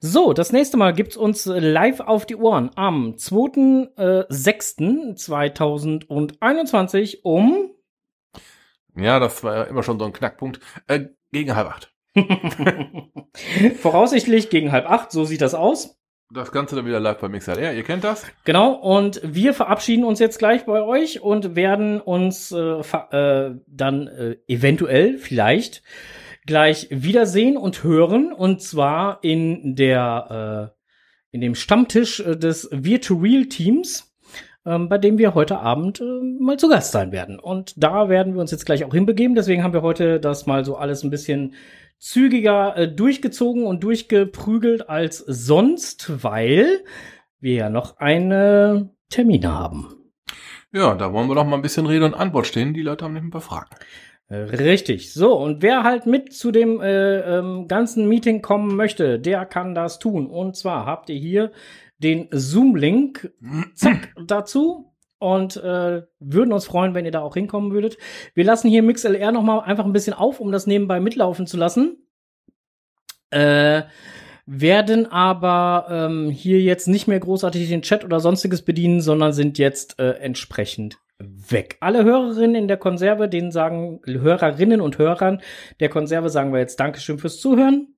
So, das nächste Mal gibt's uns äh, live auf die Ohren am 2.6.2021 um Ja, das war ja immer schon so ein Knackpunkt. Äh, gegen halb acht. voraussichtlich gegen halb acht, so sieht das aus. Das Ganze dann wieder live bei MixLR. Ihr kennt das. Genau, und wir verabschieden uns jetzt gleich bei euch und werden uns äh, äh, dann äh, eventuell vielleicht gleich wiedersehen und hören und zwar in der äh, in dem Stammtisch äh, des Virtual Teams, ähm, bei dem wir heute Abend äh, mal zu Gast sein werden. Und da werden wir uns jetzt gleich auch hinbegeben. Deswegen haben wir heute das mal so alles ein bisschen zügiger äh, durchgezogen und durchgeprügelt als sonst, weil wir ja noch eine Termine haben. Ja, da wollen wir doch mal ein bisschen Rede und Antwort stehen. Die Leute haben nämlich ein paar Fragen. Richtig. So, und wer halt mit zu dem äh, ähm, ganzen Meeting kommen möchte, der kann das tun. Und zwar habt ihr hier den Zoom-Link zack, dazu und äh, würden uns freuen, wenn ihr da auch hinkommen würdet. Wir lassen hier MixLR noch mal einfach ein bisschen auf, um das nebenbei mitlaufen zu lassen. Äh, werden aber ähm, hier jetzt nicht mehr großartig den Chat oder sonstiges bedienen, sondern sind jetzt äh, entsprechend weg. Alle Hörerinnen in der Konserve, denen sagen Hörerinnen und Hörern der Konserve sagen wir jetzt Dankeschön fürs Zuhören.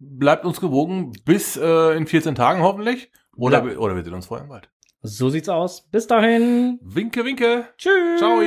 Bleibt uns gewogen bis äh, in 14 Tagen hoffentlich. Oder, Ja. oder wir sehen uns vorher im Wald. So sieht's aus. Bis dahin. Winke, winke. Tschüss. Ciao.